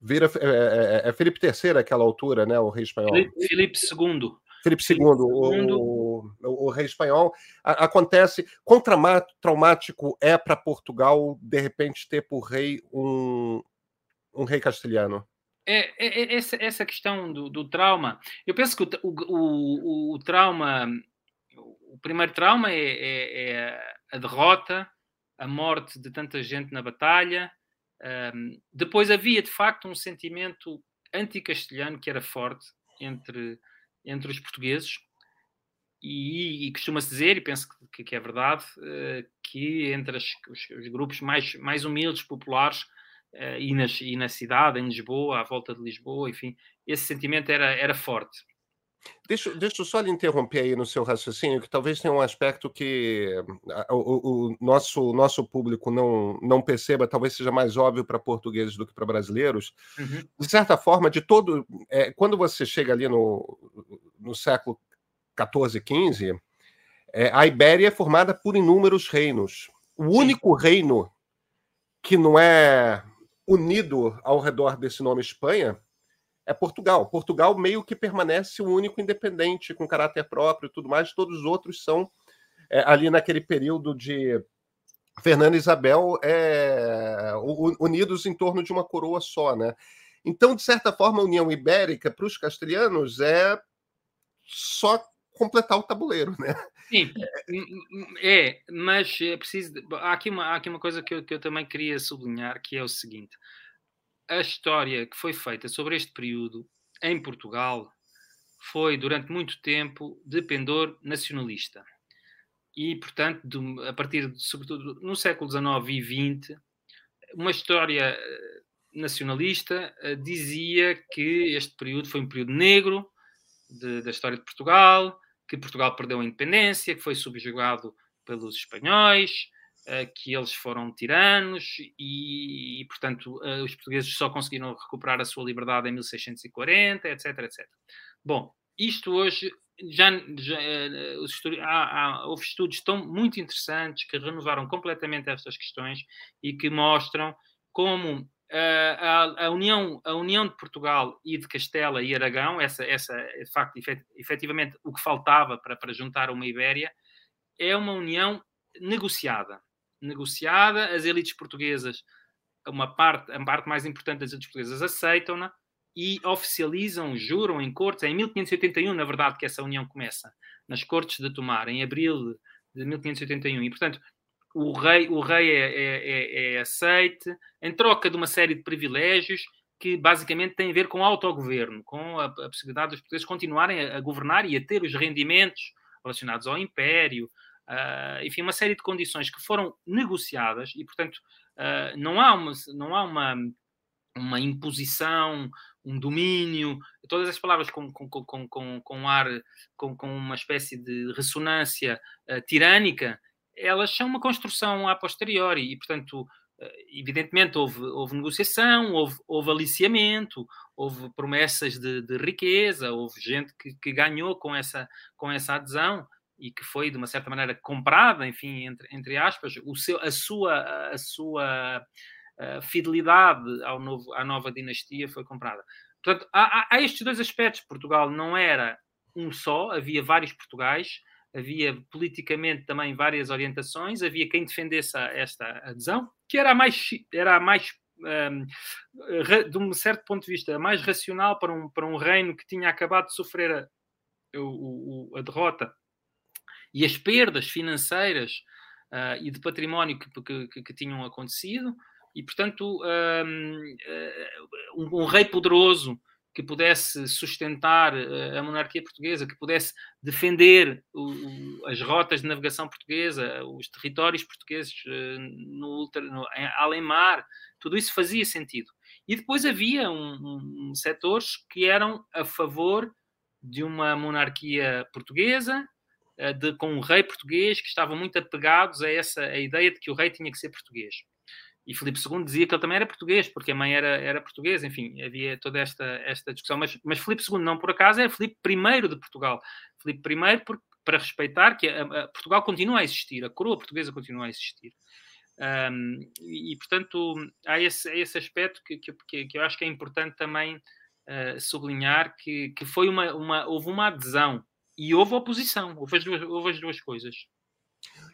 vira é, é, é, Felipe III àquela altura, né? O rei espanhol. Felipe, II. Felipe II, o, o, o, rei espanhol. A, acontece. Quão traumático é para Portugal, de repente, ter por rei um, um rei castelhano? É, é, é essa, essa questão do, do, trauma. Eu penso que o, o, o, trauma, o primeiro trauma é, é, é, a derrota, a morte de tanta gente na batalha. Um, depois havia de facto um sentimento anti-castelhano que era forte entre entre os portugueses e, e costuma-se dizer, e penso que, que é verdade, uh, que entre as, os, os, grupos mais, mais humildes, populares, uh, e, nas, e na cidade, em Lisboa, à volta de Lisboa, enfim, esse sentimento era, era forte. Deixa, deixa eu só lhe interromper aí no seu raciocínio, que talvez tenha um aspecto que o, o, nosso, nosso público não, não perceba, talvez seja mais óbvio para portugueses do que para brasileiros. Uhum. De certa forma, de todo. É, quando você chega ali no, no século XIV, XV, é, a Ibéria é formada por inúmeros reinos. O Sim. único reino que não é unido ao redor desse nome Espanha é Portugal. Portugal meio que permanece o único independente, com caráter próprio e tudo mais, todos os outros são é, ali naquele período de Fernando e Isabel é, unidos em torno de uma coroa só, né? Então, de certa forma, a União Ibérica para os castelhanos é só completar o tabuleiro, né? Sim, é, mas é preciso. Há aqui uma, há aqui uma coisa que eu, que eu também queria sublinhar, que é o seguinte: a história que foi feita sobre este período em Portugal foi, durante muito tempo, de pendor nacionalista. E, portanto, de, a partir, de, sobretudo, no século XIX e XX, uma história eh, nacionalista uh, dizia que este período foi um período negro de, da história de Portugal, que Portugal perdeu a independência, que foi subjugado pelos espanhóis, que eles foram tiranos e, e portanto, os portugueses só conseguiram recuperar a sua liberdade em 1640, etc, etc. Bom, isto hoje já, já os há, há, houve estudos tão muito interessantes que renovaram completamente estas questões e que mostram como a, a, união, a união de Portugal e de Castela e Aragão, essa, essa de facto, efetivamente, o que faltava para, para juntar uma Ibéria, é uma união negociada negociada, as elites portuguesas, uma parte, a parte mais importante das elites portuguesas aceitam-na e oficializam, juram em cortes, é em 1581, na verdade, que essa união começa, nas cortes de Tomar, em abril de 1581, e portanto o rei, o rei é, é, é, é aceite em troca de uma série de privilégios que basicamente têm a ver com autogoverno, com a, a possibilidade dos portugueses continuarem a, a, governar e a ter os rendimentos relacionados ao império, uh, enfim, uma série de condições que foram negociadas e, portanto, uh, não há, uma, não há uma, uma imposição, um domínio, todas as palavras com, com, com, com, com ar, com, com uma espécie de ressonância uh, tirânica, elas são uma construção a posteriori e, portanto, evidentemente houve, houve negociação, houve, houve aliciamento, houve promessas de, de riqueza, houve gente que, que, ganhou com essa, com essa adesão, e que foi de uma certa maneira comprada, enfim, entre, entre aspas, o seu, a sua, a sua uh, fidelidade ao novo, à nova dinastia foi comprada. Portanto, há, há, estes dois aspectos. Portugal não era um só, havia vários Portugais, havia politicamente também várias orientações, havia quem defendesse esta adesão, que era a mais, era a mais um, de um certo ponto de vista, mais racional para um, para um reino que tinha acabado de sofrer a, a, a derrota e as perdas financeiras uh, e de património que, que, que, tinham acontecido, e portanto, um, um, um rei poderoso que pudesse sustentar a monarquia portuguesa, que pudesse defender o, as rotas de navegação portuguesa, os territórios portugueses no, no além-mar, tudo isso fazia sentido. E depois havia um, um, setores que eram a favor de uma monarquia portuguesa de, com um rei português que estavam muito apegados a essa a ideia de que o rei tinha que ser português. E Filipe II dizia que ele também era português, porque a mãe era, era portuguesa, enfim, havia toda esta, esta discussão. Mas, mas Filipe II, não por acaso, é Filipe I de Portugal. Filipe I, porque para respeitar que a, a Portugal continua a existir, a coroa portuguesa continua a existir. Um, e, portanto, há esse, esse aspecto que, que, que, eu acho que é importante também uh, sublinhar que, que foi uma, uma, houve uma adesão e houve oposição, houve as duas, houve as duas coisas.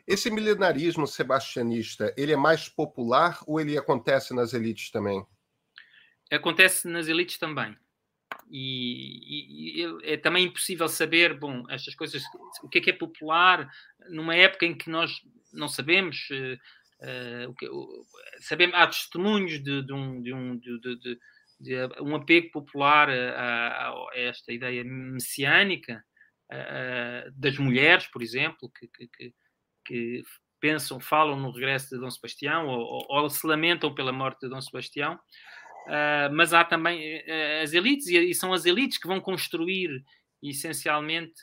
Esse milenarismo sebastianista, ele é mais popular ou ele acontece nas elites também? Acontece nas elites também. E, e, e, é também impossível saber, bom, estas coisas, o que é que é popular numa época em que nós não sabemos, uh, uh, que, sabemos há testemunhos de, de um, de, um, de, um apego popular a, a, esta ideia messiânica uh, das mulheres, por exemplo, que, que, que, pensam, falam no regresso de Dom Sebastião ou, ou, se lamentam pela morte de Dom Sebastião. Uh, mas há também uh, as elites, e, são as elites que vão construir essencialmente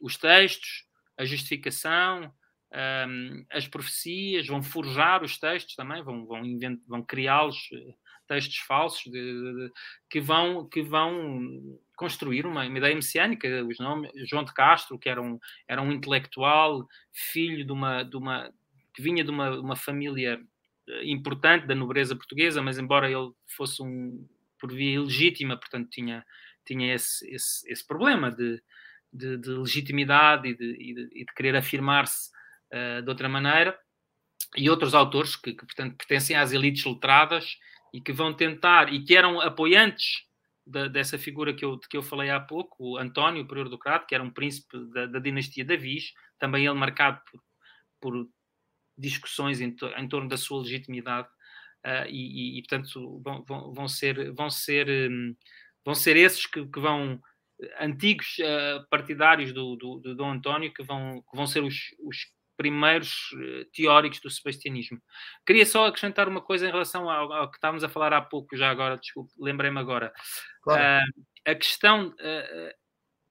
os textos, a justificação, um, as profecias, vão forjar os textos também, vão, vão, vão criá-los, eh, textos falsos, de, de, de, que, vão, que vão construir uma, uma, ideia messiânica. Os nomes, João de Castro, que era um, era um intelectual, filho de uma, de uma que vinha de uma, uma família eh, importante da nobreza portuguesa, mas embora ele fosse um por via ilegítima, portanto tinha, tinha esse, esse, esse problema de, de, de, legitimidade e de, e de, e de querer afirmar-se uh, de outra maneira, e outros autores que, que, portanto, pertencem às elites letradas e que vão tentar, e que eram apoiantes da, dessa figura que eu, que eu falei há pouco, o António, o prior do Crato, que era um príncipe da, da dinastia Davis, também ele marcado por, por discussões em, to em, torno da sua legitimidade uh, e, e, portanto vão, vão, vão, ser vão ser um, vão ser esses que, que vão antigos uh, partidários do, do, do, Dom António que vão que vão ser os, os primeiros uh, teóricos do sebastianismo. Queria só acrescentar uma coisa em relação ao, ao que estávamos a falar há pouco já agora, desculpe, lembrei-me agora. Claro. a questão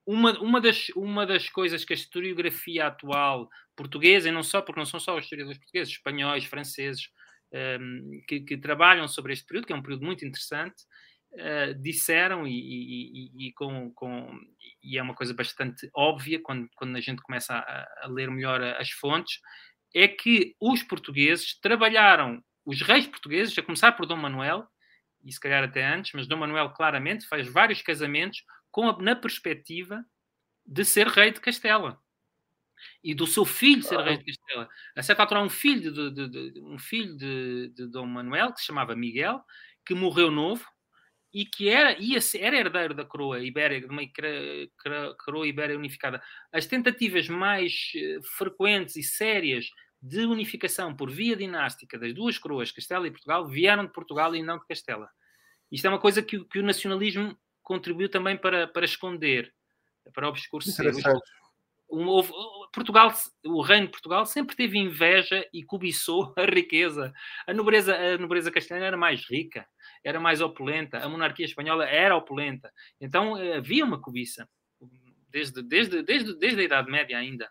uma, uma, das, uma das coisas que a historiografia atual portuguesa, e não só, porque não são só os historiadores portugueses, espanhóis, franceses, um, ehm, que, que, trabalham sobre este período, que é um período muito interessante, uh, disseram, e, e, e, com, com, e é uma coisa bastante óbvia quando, quando a gente começa a, a ler melhor as fontes, é que os portugueses trabalharam, os reis portugueses, a começar por Dom Manuel, e se calhar até antes, mas Dom Manuel claramente faz vários casamentos com a, na perspectiva de ser rei de Castela e do seu filho ser rei de Castela. A certa altura, um filho de, de, de, um filho de, de Dom Manuel que se chamava Miguel, que morreu novo e que era, ia ser, era herdeiro da coroa ibérica, de uma coroa ibérica unificada. As tentativas mais eh, frequentes e sérias de unificação por via dinástica das duas coroas, Castela e Portugal, vieram de Portugal e não de Castela. Isto é uma coisa que, que o nacionalismo contribuiu também para, para esconder, para obscurecer. Houve, Portugal, o reino de Portugal sempre teve inveja e cobiçou a riqueza. A nobreza, a nobreza castelhana era mais rica, era mais opulenta, a monarquia espanhola era opulenta. Então eh, havia uma cobiça, desde, desde, desde, desde a Idade Média ainda.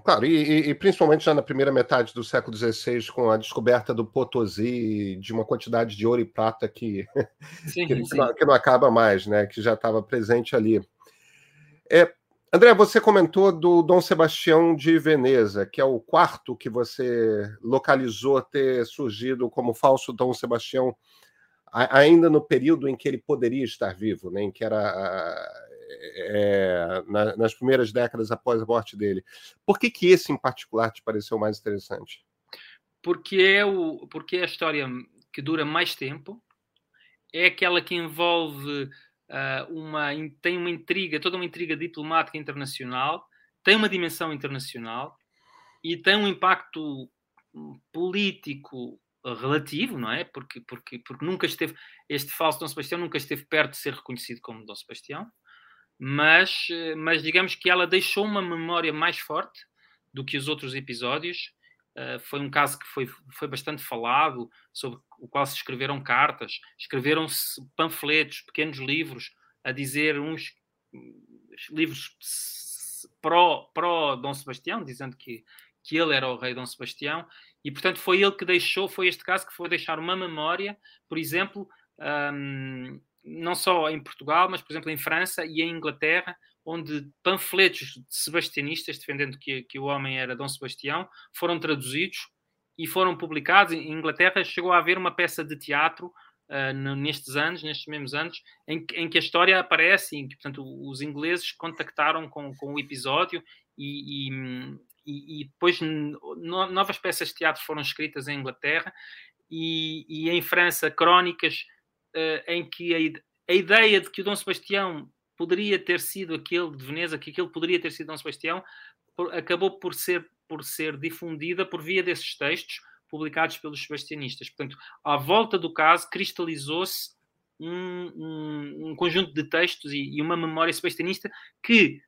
Claro, e, e, principalmente já na primeira metade do século XVI, com a descoberta do Potosí, de uma quantidade de ouro e prata que, sim, que, sim. que, não, que não, acaba mais, né? que já estava presente ali. É, André, você comentou do Dom Sebastião de Veneza, que é o quarto que você localizou ter surgido como falso Dom Sebastião, ainda no período em que ele poderia estar vivo, né? em que era é, na, nas primeiras décadas após a morte dele. Por que, que esse em particular te pareceu mais interessante? Porque é, o, porque é a história que dura mais tempo, é aquela que envolve uma, tem uma intriga, toda uma intriga diplomática internacional, tem uma dimensão internacional e tem um impacto político relativo, não é? Porque, porque, porque nunca esteve, este falso Dom Sebastião nunca esteve perto de ser reconhecido como Dom Sebastião mas, mas digamos que ela deixou uma memória mais forte do que os outros episódios. Uh, foi um caso que foi, foi bastante falado, sobre o qual se escreveram cartas, escreveram-se panfletos, pequenos livros, a dizer uns livros pró, pró Dom Sebastião, dizendo que, que ele era o rei Dom Sebastião, e portanto foi ele que deixou, foi este caso que foi deixar uma memória, por exemplo, um, não só em Portugal, mas, por exemplo, em França e em Inglaterra, onde panfletos sebastianistas defendendo que, que o homem era Dom Sebastião foram traduzidos e foram publicados. Em Inglaterra chegou a haver uma peça de teatro uh, nestes anos, nestes mesmos anos, em, em, que a história aparece, em que, portanto, os ingleses contactaram com, com o episódio e, e, e, depois no, novas peças de teatro foram escritas em Inglaterra e, e em França crónicas uh, em que a, a, ideia de que o Dom Sebastião poderia ter sido aquele de Veneza, que aquele poderia ter sido Dom Sebastião, por, acabou por ser, por ser difundida por via desses textos publicados pelos sebastianistas. Portanto, à volta do caso, cristalizou-se um, um, um, conjunto de textos e, e, uma memória sebastianista que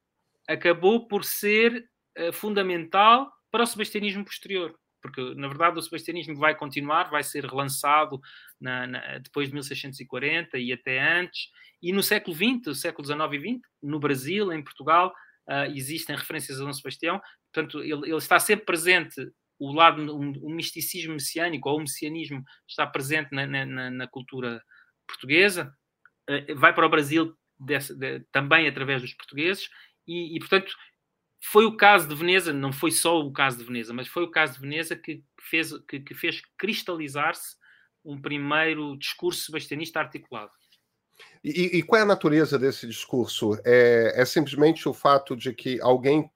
acabou por ser uh, fundamental para o sebastianismo posterior. Porque, na verdade, o sebastianismo vai continuar, vai ser relançado na, na, depois de 1640 e até antes. E no século XX, século XIX e XX, no Brasil, em Portugal, uh, existem referências a Dom Sebastião. Portanto, ele, ele está sempre presente o lado, o, misticismo messiânico ou o messianismo está presente na, na, na cultura portuguesa, uh, vai para o Brasil desse, de, também através dos portugueses, e, e, portanto foi o caso de Veneza, não foi só o caso de Veneza, mas foi o caso de Veneza que fez, que, que fez cristalizar-se um primeiro discurso sebastianista articulado. E, e, qual é a natureza desse discurso? É, é simplesmente o fato de que alguém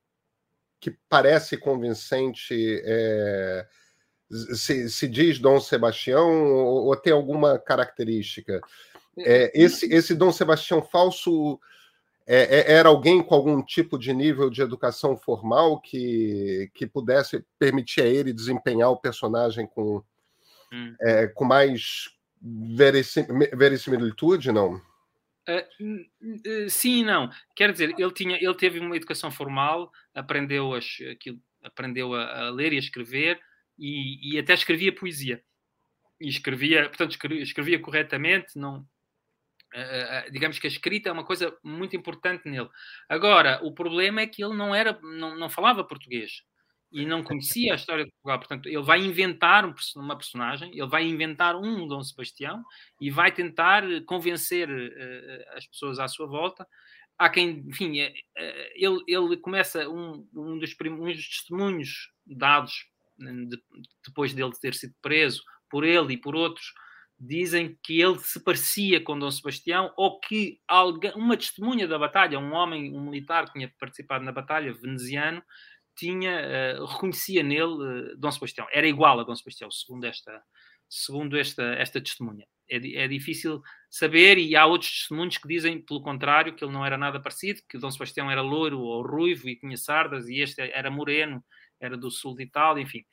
que parece convincente é, se, se, diz Dom Sebastião ou, ou tem alguma característica? É, esse, esse Dom Sebastião falso é, é, era alguém com algum tipo de nível de educação formal que, que pudesse permitir a ele desempenhar o personagem com, hum. é, com mais verosimilitude, não? Uh, sim e não. Quer dizer, ele, tinha, ele teve uma educação formal, aprendeu, as, aquilo, aprendeu a, a ler e a escrever e, e, até escrevia poesia. E escrevia, portanto, escrevia, escrevia corretamente, não, Uh, digamos que a escrita é uma coisa muito importante nele. Agora, o problema é que ele não era, não, não falava português e não conhecia a história de Portugal. Portanto, ele vai inventar uma personagem, ele vai inventar um Dom Sebastião e vai tentar convencer uh, as pessoas à sua volta. Há quem, enfim, uh, ele, ele começa um, um, dos um dos testemunhos dados de, depois dele ter sido preso por ele e por outros dizem que ele se parecia com Dom Sebastião ou que alguém, uma testemunha da batalha, um homem, um militar que tinha participado na batalha, veneziano, tinha, uh, reconhecia nele uh, Dom Sebastião. Era igual a Dom Sebastião, segundo esta, segundo esta, esta testemunha. É, é difícil saber e há outros testemunhos que dizem, pelo contrário, que ele não era nada parecido, que Dom Sebastião era loiro ou ruivo e tinha sardas e este era moreno, era do sul de Itália, enfim.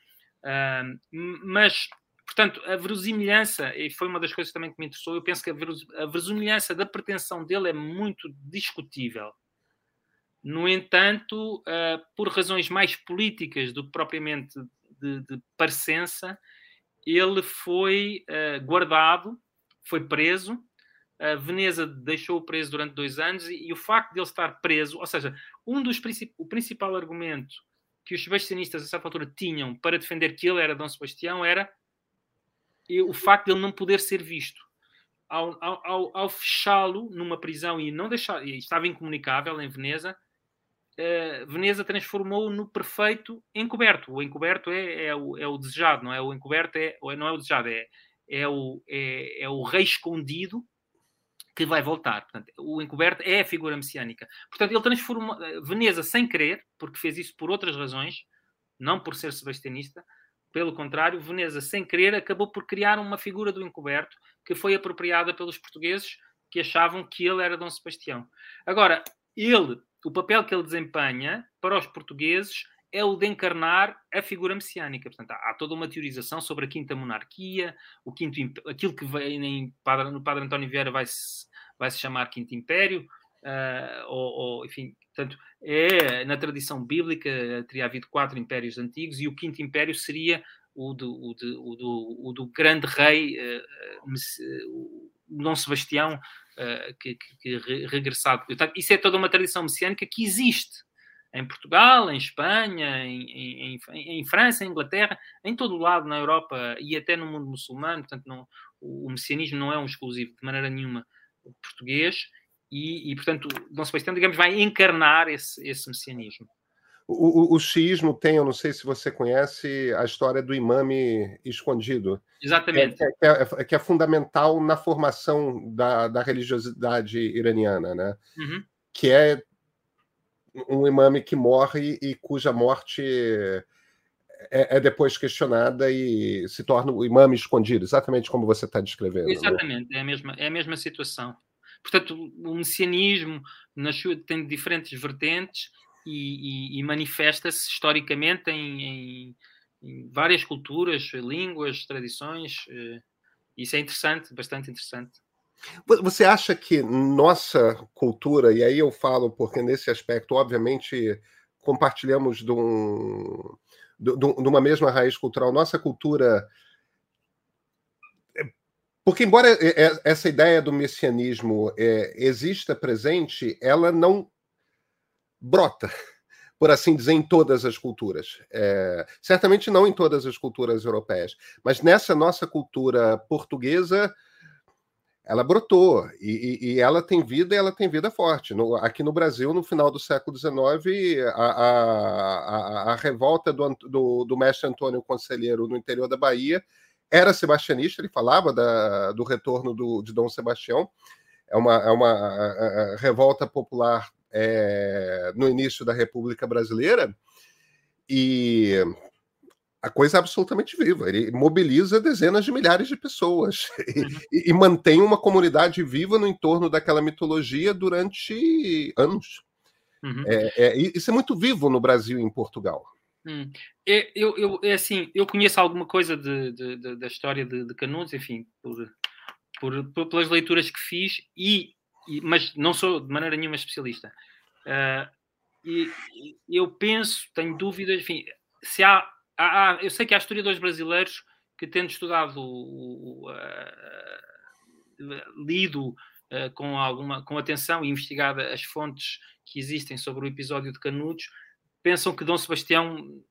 Uh, mas Portanto, a verosimilhança, e foi uma das coisas também que me interessou, eu penso que a verosimilhança da pretensão dele é muito discutível. No entanto, uh, por razões mais políticas do que propriamente de, de parecença, ele foi uh, guardado, foi preso. A Veneza deixou-o preso durante dois anos e, e, o facto de ele estar preso, ou seja, um dos princip o principal argumento que os sebastianistas a certa altura tinham para defender que ele era Dom Sebastião era o facto de ele não poder ser visto. Ao, ao, ao fechá-lo numa prisão e não deixar, e estava incomunicável em Veneza, uh, Veneza transformou-o no perfeito encoberto. O encoberto é, é, o, é o desejado, não é? O encoberto é, não é o desejado, é, é, o, é, é o rei escondido que vai voltar. Portanto, o encoberto é a figura messiânica. Portanto, ele transformou eh, Veneza sem querer, porque fez isso por outras razões, não por ser sebastianista, pelo contrário, Veneza, sem querer, acabou por criar uma figura do encoberto que foi apropriada pelos portugueses que achavam que ele era Dom Sebastião. Agora, ele, o papel que ele desempenha para os portugueses é o de encarnar a figura messiânica. Portanto, há, toda uma teorização sobre a quinta monarquia, o quinto, aquilo que vem em, no Padre António Vieira vai se, vai -se chamar Quinto Império, uh, ou, ou, enfim, Portanto, é, na tradição bíblica teria havido quatro impérios antigos e o quinto império seria o do, o do, o do, o do grande rei uh, Dom Sebastião, uh, que, que, que regressado. Portanto, isso é toda uma tradição messiânica que existe em Portugal, em Espanha, em, em, em, em, França, em Inglaterra, em todo o lado na Europa e até no mundo muçulmano. Portanto, não, o, o messianismo não é um exclusivo de maneira nenhuma português e, e, portanto, Dom Sebastião, digamos, vai encarnar esse, esse messianismo. O, o, o xiismo tem, eu não sei se você conhece, a história do imame escondido. Exatamente. Que é, que é, que é fundamental na formação da, da religiosidade iraniana, né? Uhum. Que é um imame que morre e cuja morte é, é, depois questionada e se torna o imame escondido, exatamente como você está descrevendo. Né? Exatamente, né? é, a mesma, é a mesma situação. Portanto, o messianismo nasceu, tem diferentes vertentes e, e, e manifesta-se historicamente em, em, em, várias culturas, línguas, tradições. Eh, isso é interessante, bastante interessante. Você acha que nossa cultura, e aí eu falo porque nesse aspecto, obviamente, compartilhamos de, um, de, de uma mesma raiz cultural, nossa cultura porque, embora essa ideia do messianismo é, exista presente, ela não brota, por assim dizer, em todas as culturas. É, certamente não em todas as culturas europeias, mas nessa nossa cultura portuguesa, ela brotou e, e, e ela tem vida e ela tem vida forte. No, aqui no Brasil, no final do século XIX, a, a, a, a revolta do, do, do mestre Antônio Conselheiro no interior da Bahia era sebastianista, ele falava da, do retorno do, de Dom Sebastião. É uma, é uma a, a revolta popular é, no início da República Brasileira e a coisa é absolutamente viva. Ele mobiliza dezenas de milhares de pessoas uhum. e, e, mantém uma comunidade viva no entorno daquela mitologia durante anos. Uhum. É, é, isso é muito vivo no Brasil e em Portugal. Hum. É, eu, eu, é assim, eu conheço alguma coisa de, de, de, da história de, Canudos, enfim, por, por, por, pelas leituras que fiz, e, e, mas não sou de maneira nenhuma especialista. Uh, e eu penso, tenho dúvidas, enfim, se há, há, há, eu sei que há historiadores brasileiros que tendo estudado, uh, lido uh, com alguma com atenção e investigado as fontes que existem sobre o episódio de Canudos, pensam que Dom Sebastião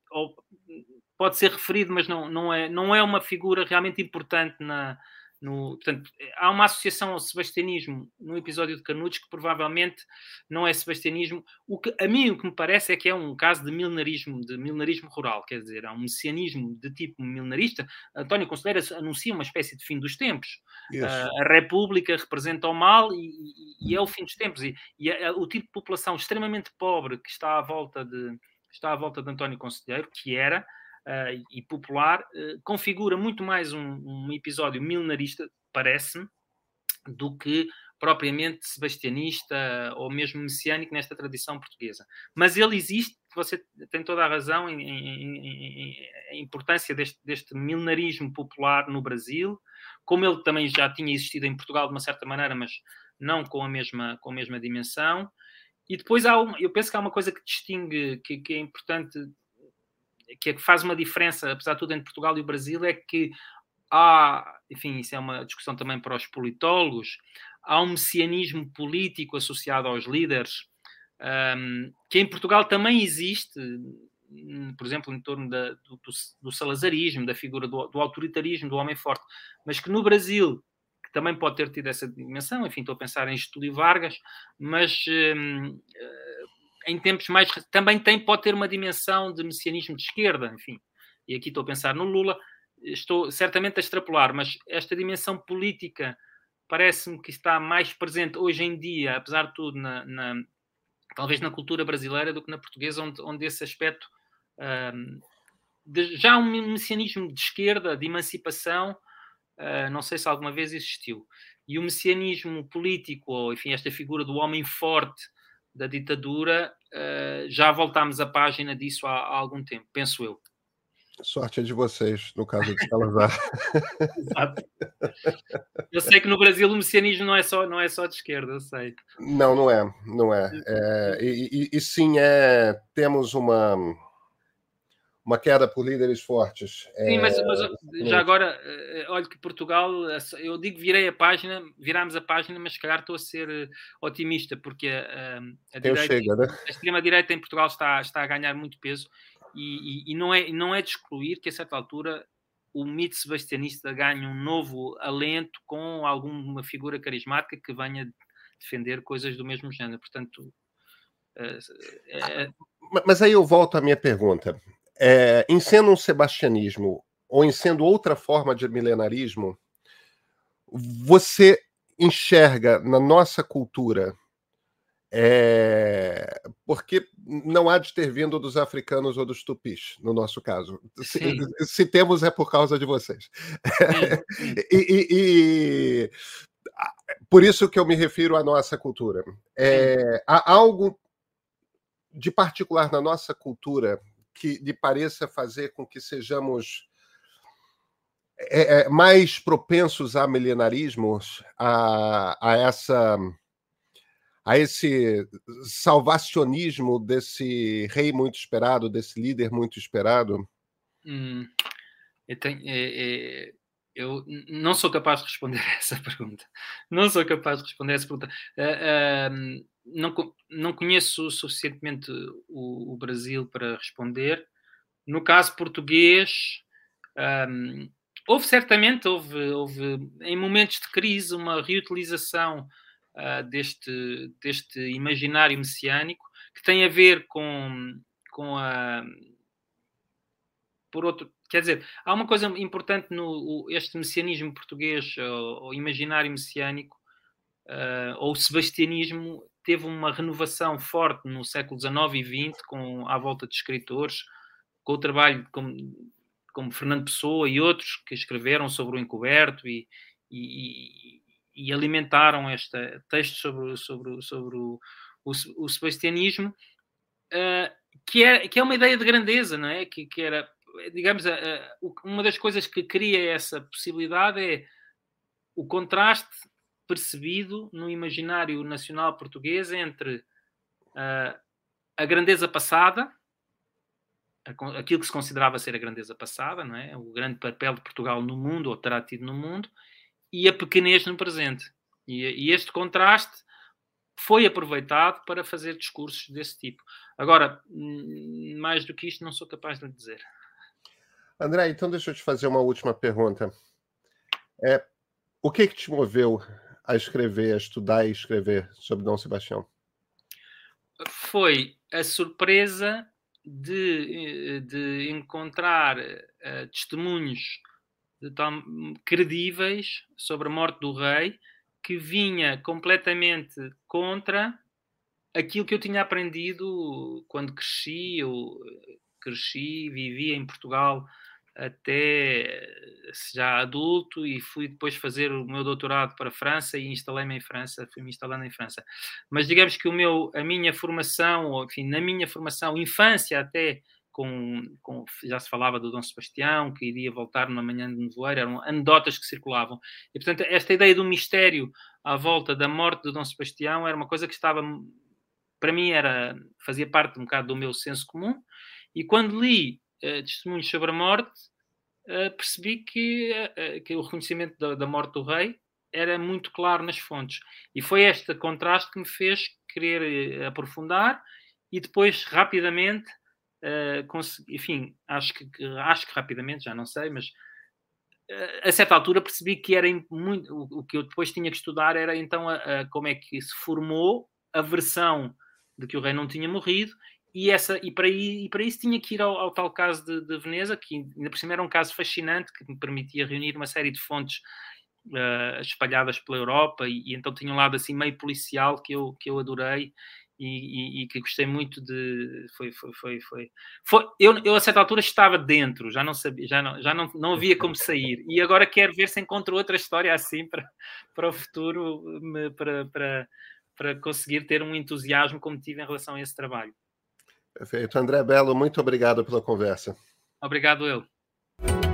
pode ser referido, mas não, não, é, não é uma figura realmente importante na, no, portanto, há uma associação ao sebastianismo no episódio de Canudos que provavelmente não é sebastianismo. O que a mim o que me parece é que é um caso de milenarismo, de milenarismo rural, quer dizer, há um messianismo de tipo milenarista. António Conselheiro anuncia uma espécie de fim dos tempos. Uh, a República representa o mal e, e, e é o fim dos tempos. E, e é, é o tipo de população extremamente pobre que está à volta de está à volta de António Conselheiro, que era uh, e popular, uh, configura muito mais um, um episódio milenarista, parece-me, do que propriamente sebastianista ou mesmo messiânico nesta tradição portuguesa. Mas ele existe, você tem toda a razão em, em, em, importância deste, deste, milenarismo popular no Brasil, como ele também já tinha existido em Portugal de uma certa maneira, mas não com a mesma, com a mesma dimensão. E depois há uma, eu penso que há uma coisa que distingue, que, que é importante que, é que faz uma diferença, apesar de tudo, entre Portugal e o Brasil, é que há, enfim, isso é uma discussão também para os politólogos, há um messianismo político associado aos líderes, um, que em Portugal também existe, por exemplo, em torno da, do, do, salazarismo, da figura do, do, autoritarismo, do homem forte, mas que no Brasil, que também pode ter tido essa dimensão, enfim, estou a pensar em Getúlio Vargas, mas um, em tempos mais. também tem, pode ter uma dimensão de messianismo de esquerda, enfim. E aqui estou a pensar no Lula, estou certamente a extrapolar, mas esta dimensão política parece-me que está mais presente hoje em dia, apesar de tudo, na, na, talvez na cultura brasileira do que na portuguesa, onde, onde esse aspecto. Um, de, já um messianismo de esquerda, de emancipação, uh, não sei se alguma vez existiu. E o messianismo político, ou enfim, esta figura do homem forte da ditadura, uh, já voltámos a página disso há, há, algum tempo, penso eu. Sorte é de vocês, no caso de Salazar. Exato. Eu sei que no Brasil o messianismo não é só, não é só de esquerda, eu sei. Não, não é, não é. é e, e, e sim, é, temos uma uma queda por líderes fortes. Sim, é... mas, mas, já agora, eh, olha que Portugal, eu digo virei a página, virámos a página, mas se calhar estou a ser eh, otimista, porque a, a, direita, chega, né? a extrema-direita em Portugal está, está a ganhar muito peso e, e, e, não, é, não é de excluir que a certa altura o mito sebastianista ganhe um novo alento com alguma figura carismática que venha defender coisas do mesmo género. Portanto, é... mas aí eu volto à minha pergunta. É, em sendo um sebastianismo ou em sendo outra forma de milenarismo, você enxerga na nossa cultura é, porque não há de ter vindo dos africanos ou dos tupis, no nosso caso. Se, se, temos, é por causa de vocês. e, e, e, por isso que eu me refiro à nossa cultura. É, há algo de particular na nossa cultura que lhe pareça fazer com que sejamos é, é, mais propensos a milenarismos, a, a essa a esse salvacionismo desse rei muito esperado, desse líder muito esperado? Hum, eu, tenho, é, é, eu, não sou capaz de responder essa pergunta. Não sou capaz de responder essa pergunta. Uh, uh, não, não conheço suficientemente o, o, Brasil para responder. No caso português, um, houve certamente, houve, houve em momentos de crise, uma reutilização uh, deste, deste imaginário messiânico, que tem a ver com, com a. Por outro, quer dizer, há uma coisa importante no este messianismo português, ou, ou imaginário messiânico, uh, ou sebastianismo, teve uma renovação forte no século XIX e XX, com, à volta de escritores, com o trabalho como, como Fernando Pessoa e outros que escreveram sobre o encoberto e, e, e alimentaram este texto sobre, sobre, sobre o, o, o sebastianismo, uh, que, é, que é uma ideia de grandeza, não é? Que, que era, digamos, uma das coisas que cria essa possibilidade é o contraste percebido no imaginário nacional português entre uh, a grandeza passada, aquilo que se considerava ser a grandeza passada, não é? o grande papel de Portugal no mundo, ou terá tido no mundo, e a pequenez no presente. E, e, este contraste foi aproveitado para fazer discursos desse tipo. Agora, hum, mais do que isto, não sou capaz de dizer. André, então deixa eu te fazer uma última pergunta. É, o que, que te moveu a escrever, a estudar e escrever sobre Dom Sebastião? Foi a surpresa de, de encontrar uh, testemunhos tão credíveis sobre a morte do rei que vinha completamente contra aquilo que eu tinha aprendido quando cresci, eu cresci, vivi em Portugal até já adulto e fui depois fazer o meu doutorado para a França e instalei-me em França, fui-me instalando em França. Mas digamos que o meu, a minha formação, enfim, na minha formação, infância até, com, com, já se falava do Dom Sebastião, que iria voltar numa manhã de nevoeiro, eram anedotas que circulavam. E, portanto, esta ideia do mistério à volta da morte de Dom Sebastião era uma coisa que estava, para mim, era, fazia parte um bocado do meu senso comum. E quando li testemunhos sobre a morte, uh, percebi que, uh, que o reconhecimento da, da morte do rei era muito claro nas fontes. E foi este contraste que me fez querer aprofundar e depois, rapidamente, uh, enfim, acho que, acho que rapidamente, já não sei, mas uh, a certa altura percebi que era muito. O, o, que eu depois tinha que estudar era então a, a, como é que se formou a versão de que o rei não tinha morrido. E, essa, e, para, e para isso tinha que ir ao, ao tal caso de, de, Veneza, que ainda por cima era um caso fascinante, que me permitia reunir uma série de fontes uh, espalhadas pela Europa, e, e, então tinha um lado assim meio policial que eu, que eu adorei, e, e, e, que gostei muito de foi foi foi foi, foi eu, eu a certa altura estava dentro já não sabia já não já não, não havia como sair. E agora quero ver se encontro outra história assim para para o futuro para para para conseguir ter um entusiasmo como tive em relação a esse trabalho Perfeito. André Belo, muito obrigado pela conversa. Obrigado, eu.